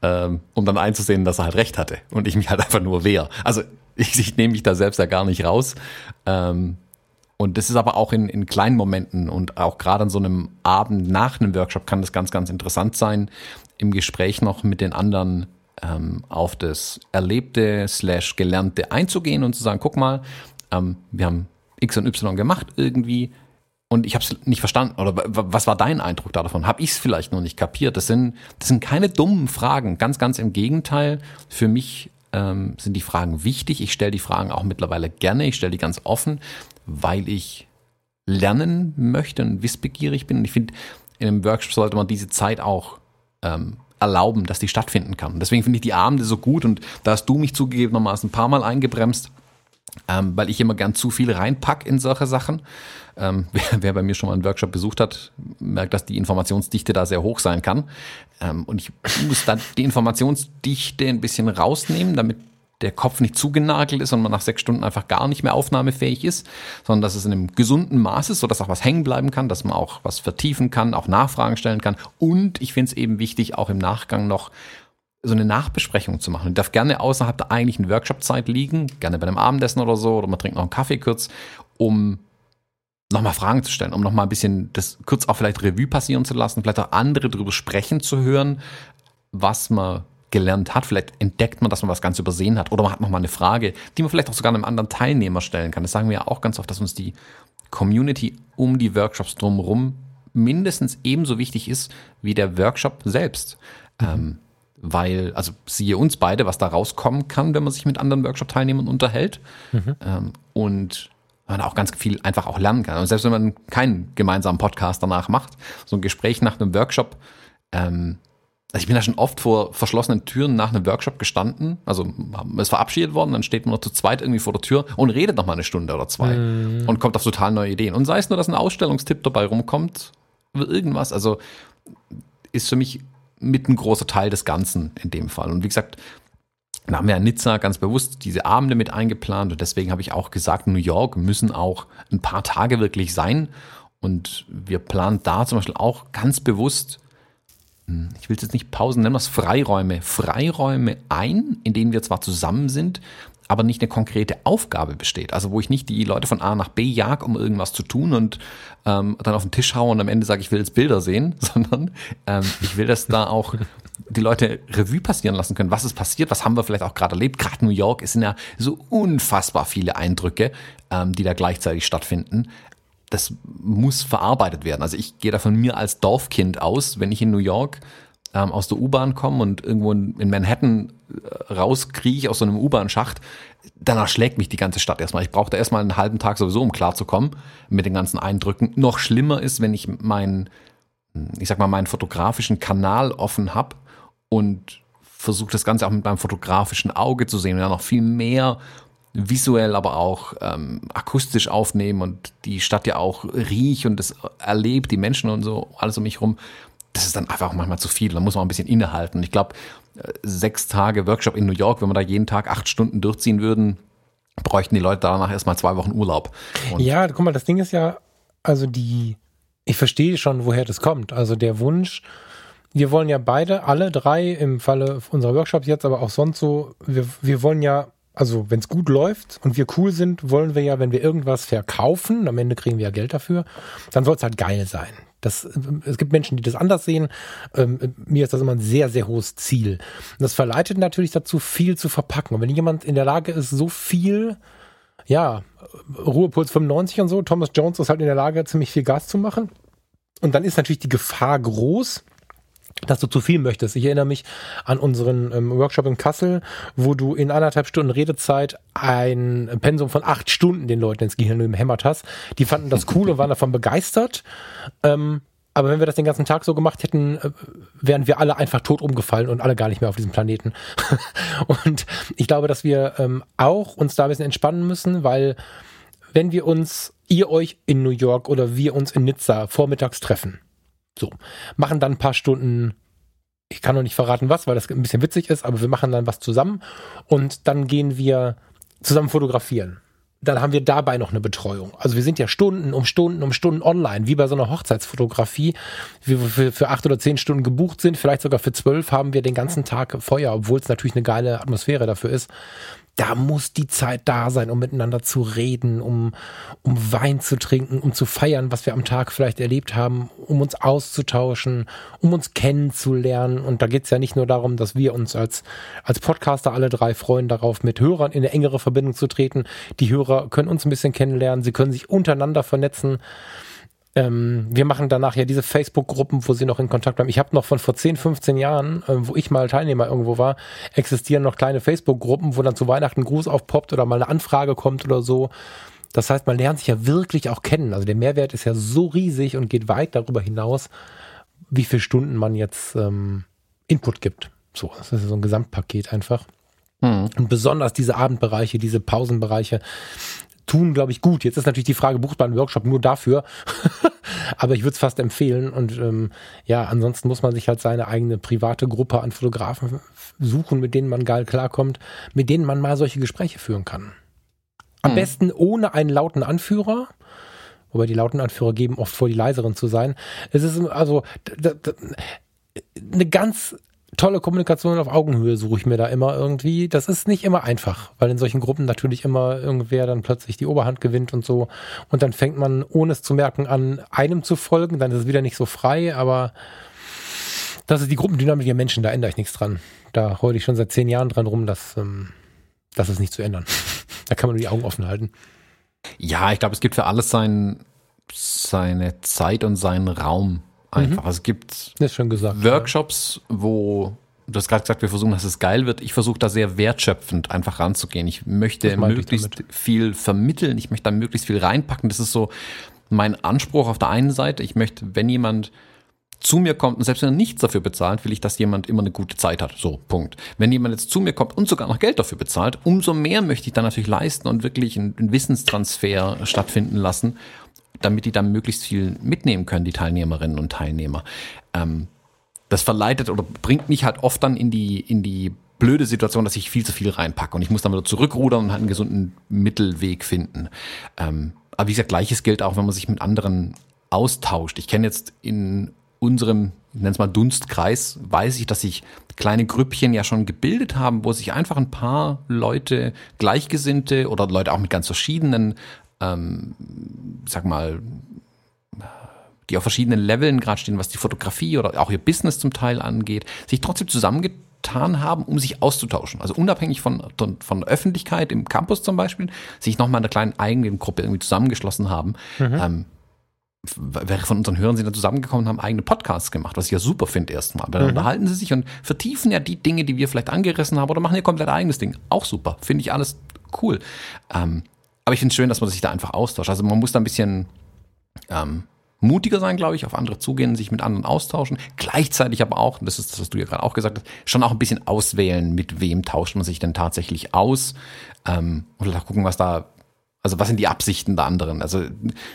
B: ähm, um dann einzusehen, dass er halt recht hatte und ich mich halt einfach nur wehr. Also ich, ich nehme mich da selbst ja gar nicht raus. Ähm, und das ist aber auch in, in kleinen Momenten und auch gerade an so einem Abend nach einem Workshop kann das ganz, ganz interessant sein, im Gespräch noch mit den anderen ähm, auf das Erlebte slash Gelernte einzugehen und zu sagen, guck mal, ähm, wir haben X und Y gemacht irgendwie, und ich habe es nicht verstanden. Oder was war dein Eindruck davon? Habe ich es vielleicht noch nicht kapiert? Das sind, das sind keine dummen Fragen. Ganz, ganz im Gegenteil. Für mich ähm, sind die Fragen wichtig. Ich stelle die Fragen auch mittlerweile gerne. Ich stelle die ganz offen, weil ich lernen möchte und wissbegierig bin. Und ich finde, in einem Workshop sollte man diese Zeit auch ähm, erlauben, dass die stattfinden kann. deswegen finde ich die Abende so gut. Und da hast du mich zugegebenermaßen ein paar Mal eingebremst ähm, weil ich immer gern zu viel reinpack in solche Sachen. Ähm, wer, wer, bei mir schon mal einen Workshop besucht hat, merkt, dass die Informationsdichte da sehr hoch sein kann. Ähm, und ich muss dann die Informationsdichte ein bisschen rausnehmen, damit der Kopf nicht zugenagelt ist und man nach sechs Stunden einfach gar nicht mehr aufnahmefähig ist, sondern dass es in einem gesunden Maß ist, sodass auch was hängen bleiben kann, dass man auch was vertiefen kann, auch Nachfragen stellen kann. Und ich finde es eben wichtig, auch im Nachgang noch so eine Nachbesprechung zu machen. Die darf gerne außerhalb der eigentlichen Workshop-Zeit liegen, gerne bei einem Abendessen oder so, oder man trinkt noch einen Kaffee kurz, um nochmal Fragen zu stellen, um nochmal ein bisschen das kurz auch vielleicht Revue passieren zu lassen, vielleicht auch andere darüber sprechen zu hören, was man gelernt hat. Vielleicht entdeckt man, dass man was ganz übersehen hat oder man hat noch mal eine Frage, die man vielleicht auch sogar einem anderen Teilnehmer stellen kann. Das sagen wir ja auch ganz oft, dass uns die Community um die Workshops drumherum mindestens ebenso wichtig ist wie der Workshop selbst. Mhm. Ähm, weil, also siehe uns beide, was da rauskommen kann, wenn man sich mit anderen Workshop-Teilnehmern unterhält. Mhm. Ähm, und man auch ganz viel einfach auch lernen kann. Und selbst wenn man keinen gemeinsamen Podcast danach macht, so ein Gespräch nach einem Workshop, ähm, also ich bin da schon oft vor verschlossenen Türen nach einem Workshop gestanden, also ist verabschiedet worden, dann steht man noch zu zweit irgendwie vor der Tür und redet noch mal eine Stunde oder zwei mm. und kommt auf total neue Ideen. Und sei es nur, dass ein Ausstellungstipp dabei rumkommt, irgendwas, also ist für mich mit ein großer Teil des Ganzen in dem Fall. Und wie gesagt, da haben wir in Nizza ganz bewusst diese Abende mit eingeplant und deswegen habe ich auch gesagt, New York müssen auch ein paar Tage wirklich sein. Und wir planen da zum Beispiel auch ganz bewusst, hm, ich will es jetzt nicht Pausen nennen, was Freiräume, Freiräume ein, in denen wir zwar zusammen sind, aber nicht eine konkrete Aufgabe besteht. Also wo ich nicht die Leute von A nach B jag, um irgendwas zu tun und ähm, dann auf den Tisch haue und am Ende sage, ich will jetzt Bilder sehen, sondern ähm, ich will, dass da auch die Leute Revue passieren lassen können. Was ist passiert? Was haben wir vielleicht auch gerade erlebt? Gerade New York, es sind ja so unfassbar viele Eindrücke, ähm, die da gleichzeitig stattfinden. Das muss verarbeitet werden. Also ich gehe da von mir als Dorfkind aus, wenn ich in New York ähm, aus der U-Bahn komme und irgendwo in, Manhattan rauskriege aus so einem U-Bahn-Schacht, dann erschlägt mich die ganze Stadt erstmal. Ich brauche da erstmal einen halben Tag sowieso, um klarzukommen mit den ganzen Eindrücken. Noch schlimmer ist, wenn ich meinen, ich sag mal, meinen fotografischen Kanal offen habe und versuche das Ganze auch mit meinem fotografischen Auge zu sehen und dann noch viel mehr visuell, aber auch ähm, akustisch aufnehmen und die Stadt ja auch riecht und das erlebt, die Menschen und so, alles um mich rum das ist dann einfach manchmal zu viel. Da muss man ein bisschen innehalten. Ich glaube, sechs Tage Workshop in New York, wenn wir da jeden Tag acht Stunden durchziehen würden, bräuchten die Leute danach erstmal zwei Wochen Urlaub.
A: Und ja, guck mal, das Ding ist ja, also die, ich verstehe schon, woher das kommt. Also der Wunsch, wir wollen ja beide, alle drei im Falle unserer Workshops jetzt, aber auch sonst so, wir, wir wollen ja, also wenn es gut läuft und wir cool sind, wollen wir ja, wenn wir irgendwas verkaufen, am Ende kriegen wir ja Geld dafür, dann soll es halt geil sein. Das, es gibt Menschen, die das anders sehen. Ähm, mir ist das immer ein sehr, sehr hohes Ziel. Und das verleitet natürlich dazu, viel zu verpacken. Und wenn jemand in der Lage ist, so viel, ja, Ruhepuls 95 und so, Thomas Jones ist halt in der Lage, ziemlich viel Gas zu machen. Und dann ist natürlich die Gefahr groß, dass du zu viel möchtest. Ich erinnere mich an unseren ähm, Workshop in Kassel, wo du in anderthalb Stunden Redezeit ein Pensum von acht Stunden den Leuten ins Gehirn gehämmert hast. Die fanden das cool und waren davon begeistert. Ähm, aber wenn wir das den ganzen Tag so gemacht hätten, äh, wären wir alle einfach tot umgefallen und alle gar nicht mehr auf diesem Planeten. und ich glaube, dass wir ähm, auch uns da ein bisschen entspannen müssen, weil wenn wir uns, ihr euch in New York oder wir uns in Nizza vormittags treffen, so, machen dann ein paar Stunden, ich kann noch nicht verraten was, weil das ein bisschen witzig ist, aber wir machen dann was zusammen und dann gehen wir zusammen fotografieren. Dann haben wir dabei noch eine Betreuung. Also wir sind ja Stunden um Stunden um Stunden online, wie bei so einer Hochzeitsfotografie. wie wir für, acht oder zehn Stunden gebucht sind, vielleicht sogar für zwölf haben wir den ganzen Tag Feuer, obwohl es natürlich eine geile Atmosphäre dafür ist da muss die Zeit da sein, um miteinander zu reden, um, um Wein zu trinken, um zu feiern, was wir am Tag vielleicht erlebt haben, um uns auszutauschen, um uns kennenzulernen. Und da geht es ja nicht nur darum, dass wir uns als, als Podcaster alle drei freuen darauf, mit Hörern in eine engere Verbindung zu treten. Die Hörer können uns ein bisschen kennenlernen, sie können sich untereinander vernetzen. Ähm, wir machen danach ja diese Facebook-Gruppen, wo sie noch in Kontakt bleiben. Ich habe noch von vor 10, 15 Jahren, äh, wo ich mal Teilnehmer irgendwo war, existieren noch kleine Facebook-Gruppen, wo dann zu Weihnachten ein Gruß aufpoppt oder mal eine Anfrage kommt oder so. Das heißt, man lernt sich ja wirklich auch kennen. Also der Mehrwert ist ja so riesig und geht weit darüber hinaus, wie viele Stunden man jetzt ähm, Input gibt. So, das ist so ein Gesamtpaket einfach. Mhm. Und besonders diese Abendbereiche, diese Pausenbereiche, tun, glaube ich, gut. Jetzt ist natürlich die Frage, bucht man einen Workshop nur dafür? Aber ich würde es fast empfehlen. Und ähm, ja, ansonsten muss man sich halt seine eigene private Gruppe an Fotografen suchen, mit denen man geil klarkommt, mit denen man mal solche Gespräche führen kann. Am mhm. besten ohne einen lauten Anführer. Wobei die lauten Anführer geben oft vor, die leiseren zu sein. Es ist also eine ganz tolle Kommunikation auf Augenhöhe suche ich mir da immer irgendwie. Das ist nicht immer einfach, weil in solchen Gruppen natürlich immer irgendwer dann plötzlich die Oberhand gewinnt und so. Und dann fängt man, ohne es zu merken, an einem zu folgen. Dann ist es wieder nicht so frei, aber Das ist die Gruppendynamik der Menschen, da ändere ich nichts dran. Da heule ich schon seit zehn Jahren dran rum, dass ähm, das ist nicht zu ändern. da kann man nur die Augen offen halten.
B: Ja, ich glaube, es gibt für alles sein, seine Zeit und seinen Raum einfach.
A: Mhm.
B: Es gibt
A: gesagt.
B: Workshops, wo du hast gerade gesagt, wir versuchen, dass es geil wird. Ich versuche da sehr wertschöpfend einfach ranzugehen. Ich möchte
A: meinte ich
B: möglichst viel vermitteln. Ich möchte da möglichst viel reinpacken. Das ist so mein Anspruch auf der einen Seite. Ich möchte, wenn jemand zu mir kommt und selbst wenn er nichts dafür bezahlt, will ich, dass jemand immer eine gute Zeit hat. So, Punkt. Wenn jemand jetzt zu mir kommt und sogar noch Geld dafür bezahlt, umso mehr möchte ich dann natürlich leisten und wirklich einen Wissenstransfer stattfinden lassen, damit die dann möglichst viel mitnehmen können, die Teilnehmerinnen und Teilnehmer. Ähm, das verleitet oder bringt mich halt oft dann in die, in die blöde Situation, dass ich viel zu viel reinpacke und ich muss dann wieder zurückrudern und halt einen gesunden Mittelweg finden. Ähm, aber wie gesagt, gleiches gilt auch, wenn man sich mit anderen austauscht. Ich kenne jetzt in unserem, ich nenne es mal Dunstkreis, weiß ich, dass sich kleine Grüppchen ja schon gebildet haben, wo sich einfach ein paar Leute, Gleichgesinnte oder Leute auch mit ganz verschiedenen, ähm, sag mal, die auf verschiedenen Leveln gerade stehen, was die Fotografie oder auch ihr Business zum Teil angeht, sich trotzdem zusammengetan haben, um sich auszutauschen. Also unabhängig von, von der Öffentlichkeit im Campus zum Beispiel, sich nochmal in einer kleinen eigenen Gruppe irgendwie zusammengeschlossen haben. Ähm, wäre von unseren Hörern sind da zusammengekommen und haben eigene Podcasts gemacht, was ich ja super finde erstmal. Dann unterhalten sie sich und vertiefen ja die Dinge, die wir vielleicht angerissen haben oder machen ihr komplett eigenes Ding. Auch super. Finde ich alles cool. Ähm, aber ich finde es schön, dass man sich da einfach austauscht. Also man muss da ein bisschen ähm, mutiger sein, glaube ich, auf andere zugehen, sich mit anderen austauschen. Gleichzeitig aber auch, das ist das, was du ja gerade auch gesagt hast, schon auch ein bisschen auswählen, mit wem tauscht man sich denn tatsächlich aus. Ähm, oder da gucken, was da, also was sind die Absichten der anderen. Also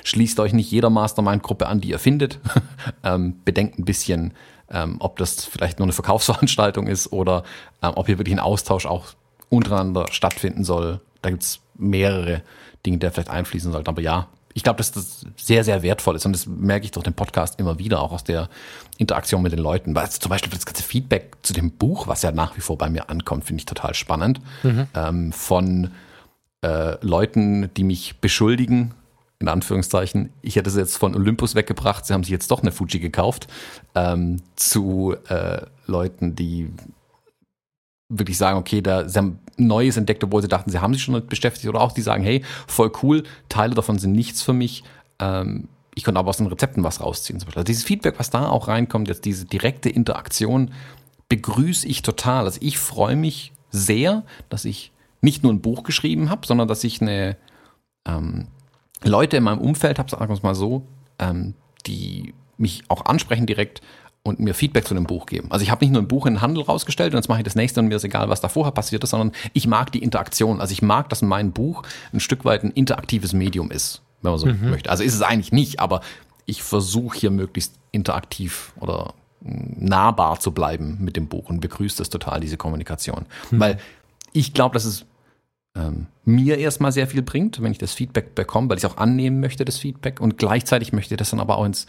B: schließt euch nicht jeder Mastermind-Gruppe an, die ihr findet. ähm, bedenkt ein bisschen, ähm, ob das vielleicht nur eine Verkaufsveranstaltung ist oder ähm, ob hier wirklich ein Austausch auch untereinander stattfinden soll. Da gibt's mehrere Dinge, da vielleicht einfließen sollten. Aber ja, ich glaube, dass das sehr, sehr wertvoll ist. Und das merke ich durch den Podcast immer wieder, auch aus der Interaktion mit den Leuten. Weil zum Beispiel das ganze Feedback zu dem Buch, was ja nach wie vor bei mir ankommt, finde ich total spannend. Ähm, von äh, Leuten, die mich beschuldigen, in Anführungszeichen, ich hätte sie jetzt von Olympus weggebracht, sie haben sich jetzt doch eine Fuji gekauft, ähm, zu äh, Leuten, die wirklich sagen, okay, da, sie haben Neues entdeckt, obwohl sie dachten, sie haben sich schon damit beschäftigt, oder auch die sagen, hey, voll cool, Teile davon sind nichts für mich, ähm, ich konnte aber aus den Rezepten was rausziehen. Also dieses Feedback, was da auch reinkommt, jetzt diese direkte Interaktion, begrüße ich total. Also ich freue mich sehr, dass ich nicht nur ein Buch geschrieben habe, sondern dass ich eine ähm, Leute in meinem Umfeld habe, sagen wir es mal so, ähm, die mich auch ansprechen direkt und mir Feedback zu dem Buch geben. Also ich habe nicht nur ein Buch in den Handel rausgestellt und jetzt mache ich das nächste und mir ist egal, was da vorher passiert ist, sondern ich mag die Interaktion. Also ich mag, dass mein Buch ein Stück weit ein interaktives Medium ist, wenn man so möchte. Also ist es eigentlich nicht, aber ich versuche hier möglichst interaktiv oder nahbar zu bleiben mit dem Buch und begrüße das total, diese Kommunikation. Weil ich glaube, dass es ähm, mir erstmal sehr viel bringt, wenn ich das Feedback bekomme, weil ich auch annehmen möchte, das Feedback und gleichzeitig möchte ich das dann aber auch ins,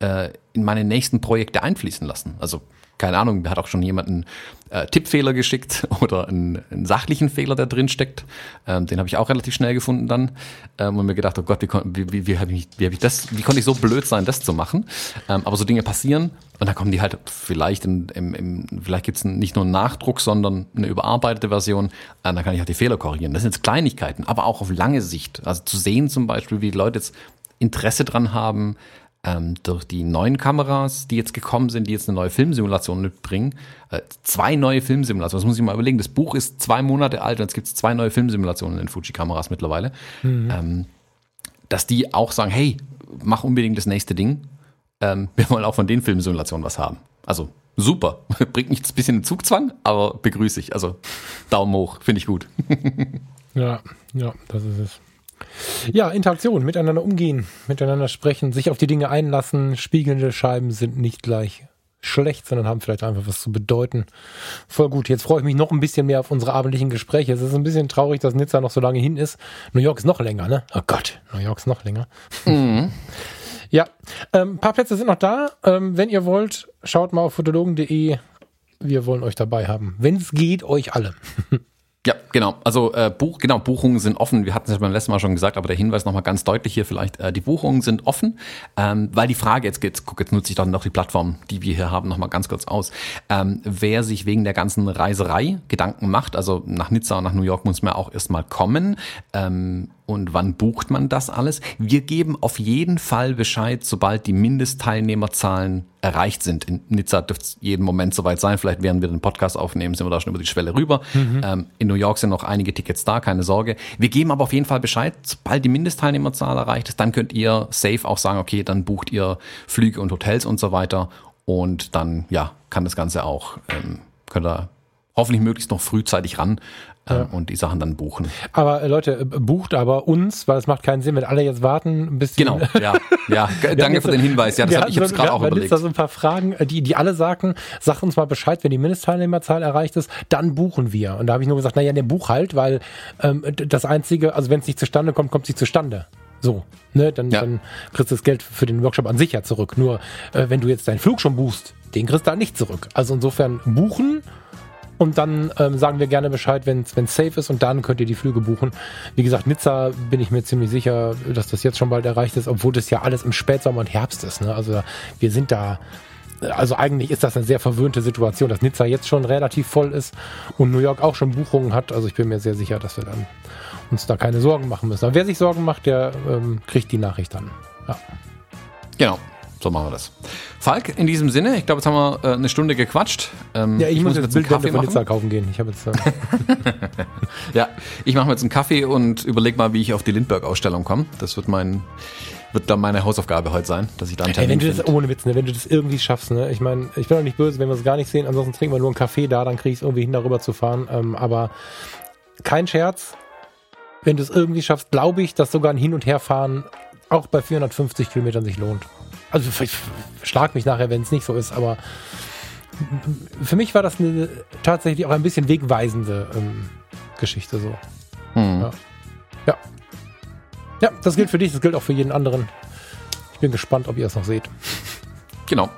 B: äh, in meine nächsten Projekte einfließen lassen. Also keine Ahnung, da hat auch schon jemand einen äh, Tippfehler geschickt oder einen, einen sachlichen Fehler, der drin steckt. Ähm, den habe ich auch relativ schnell gefunden dann ähm, und mir gedacht, oh Gott, wie, wie, wie, habe ich, hab ich das, wie konnte ich so blöd sein, das zu machen? Ähm, aber so Dinge passieren und dann kommen die halt vielleicht in, im, im, vielleicht gibt's nicht nur einen Nachdruck, sondern eine überarbeitete Version. Äh, dann kann ich halt die Fehler korrigieren. Das sind jetzt Kleinigkeiten, aber auch auf lange Sicht. Also zu sehen zum Beispiel, wie die Leute jetzt Interesse dran haben, ähm, durch die neuen Kameras, die jetzt gekommen sind, die jetzt eine neue Filmsimulation mitbringen. Äh, zwei neue Filmsimulationen, das muss ich mal überlegen. Das Buch ist zwei Monate alt und jetzt gibt es zwei neue Filmsimulationen in den Fuji-Kameras mittlerweile. Ähm, dass die auch sagen, hey, mach unbedingt das nächste Ding. Ähm, wir wollen auch von den Filmsimulationen was haben. Also super. Bringt mich ein bisschen in Zugzwang, aber begrüße ich. Also Daumen hoch, finde ich gut.
A: Ja, ja, das ist es. Ja, Interaktion, miteinander umgehen, miteinander sprechen, sich auf die Dinge einlassen. Spiegelnde Scheiben sind nicht gleich schlecht, sondern haben vielleicht einfach was zu bedeuten. Voll gut. Jetzt freue ich mich noch ein bisschen mehr auf unsere abendlichen Gespräche. Es ist ein bisschen traurig, dass Nizza noch so lange hin ist. New York ist noch länger, ne? Oh Gott, New York ist noch länger. Ja, ähm, ein paar Plätze sind noch da. Ähm, wenn ihr wollt, schaut mal auf fotologen.de. Wir wollen euch dabei haben. Wenn es geht, euch alle.
B: Ja, genau. Also äh, Buch, genau, Buchungen sind offen. Wir hatten es ja beim letzten Mal schon gesagt, aber der Hinweis nochmal ganz deutlich hier vielleicht. Äh, die Buchungen sind offen, ähm, weil die Frage jetzt geht, guck, jetzt nutze ich dann noch die Plattform, die wir hier haben, nochmal ganz kurz aus. Ähm, wer sich wegen der ganzen Reiserei Gedanken macht, also nach Nizza und nach New York muss man auch erstmal kommen. Ähm, und wann bucht man das alles? Wir geben auf jeden Fall Bescheid, sobald die Mindestteilnehmerzahlen erreicht sind. In Nizza dürfte es jeden Moment soweit sein. Vielleicht während wir den Podcast aufnehmen, sind wir da schon über die Schwelle rüber. Mhm. Ähm, in New York sind noch einige Tickets da, keine Sorge. Wir geben aber auf jeden Fall Bescheid, sobald die Mindestteilnehmerzahl erreicht ist, dann könnt ihr safe auch sagen, okay, dann bucht ihr Flüge und Hotels und so weiter. Und dann, ja, kann das Ganze auch, ähm, könnt ihr hoffentlich möglichst noch frühzeitig ran ja. Ähm, und die Sachen dann buchen.
A: Aber äh, Leute, äh, bucht aber uns, weil es macht keinen Sinn, wenn alle jetzt warten, bis
B: Genau, ja, ja. Danke für den Hinweis. Ja, das habe ich jetzt gerade auch überlegt.
A: da so ein paar Fragen, äh, die, die alle sagen, sag uns mal Bescheid, wenn die Mindestteilnehmerzahl erreicht ist, dann buchen wir. Und da habe ich nur gesagt, naja, der Buch halt, weil ähm, das Einzige, also wenn es nicht zustande kommt, kommt es nicht zustande. So, ne, dann, ja. dann kriegst du das Geld für den Workshop an sich ja zurück. Nur, äh, wenn du jetzt deinen Flug schon buchst, den kriegst du da nicht zurück. Also insofern buchen und dann ähm, sagen wir gerne Bescheid, wenn es safe ist und dann könnt ihr die Flüge buchen. Wie gesagt, Nizza bin ich mir ziemlich sicher, dass das jetzt schon bald erreicht ist, obwohl das ja alles im Spätsommer und Herbst ist. Ne? Also wir sind da also eigentlich ist das eine sehr verwöhnte Situation, dass Nizza jetzt schon relativ voll ist und New York auch schon Buchungen hat. Also ich bin mir sehr sicher, dass wir dann uns da keine Sorgen machen müssen. Aber wer sich Sorgen macht, der ähm, kriegt die Nachricht dann. Ja.
B: Genau. So machen wir das. Falk, in diesem Sinne, ich glaube, jetzt haben wir äh, eine Stunde gequatscht.
A: Ähm, ja, ich, ich muss, muss jetzt Bildwände von Nizza kaufen gehen. Ich habe jetzt. Äh
B: ja, ich mache mir jetzt einen Kaffee und überlege mal, wie ich auf die Lindbergh-Ausstellung komme. Das wird mein wird dann meine Hausaufgabe heute sein, dass ich da einen
A: Termin hey, wenn du das, ohne Witz, ne, wenn du das irgendwie schaffst, ne, ich meine, ich bin auch nicht böse, wenn wir es gar nicht sehen, ansonsten trinken wir nur einen Kaffee da, dann kriege ich es irgendwie hin, darüber zu fahren, ähm, aber kein Scherz, wenn du es irgendwie schaffst, glaube ich, dass sogar ein Hin- und Herfahren auch bei 450 Kilometern sich lohnt. Also ich schlag mich nachher, wenn es nicht so ist, aber für mich war das eine tatsächlich auch ein bisschen wegweisende ähm, Geschichte so. Hm. Ja. ja. Ja, das gilt für dich, das gilt auch für jeden anderen. Ich bin gespannt, ob ihr es noch seht.
B: Genau.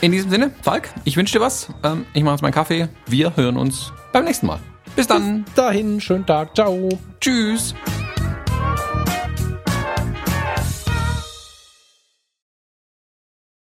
B: In diesem Sinne, Falk, ich wünsche dir was. Ähm, ich mache jetzt meinen Kaffee. Wir hören uns beim nächsten Mal. Bis dann.
A: Bis dahin, schönen Tag. Ciao.
B: Tschüss.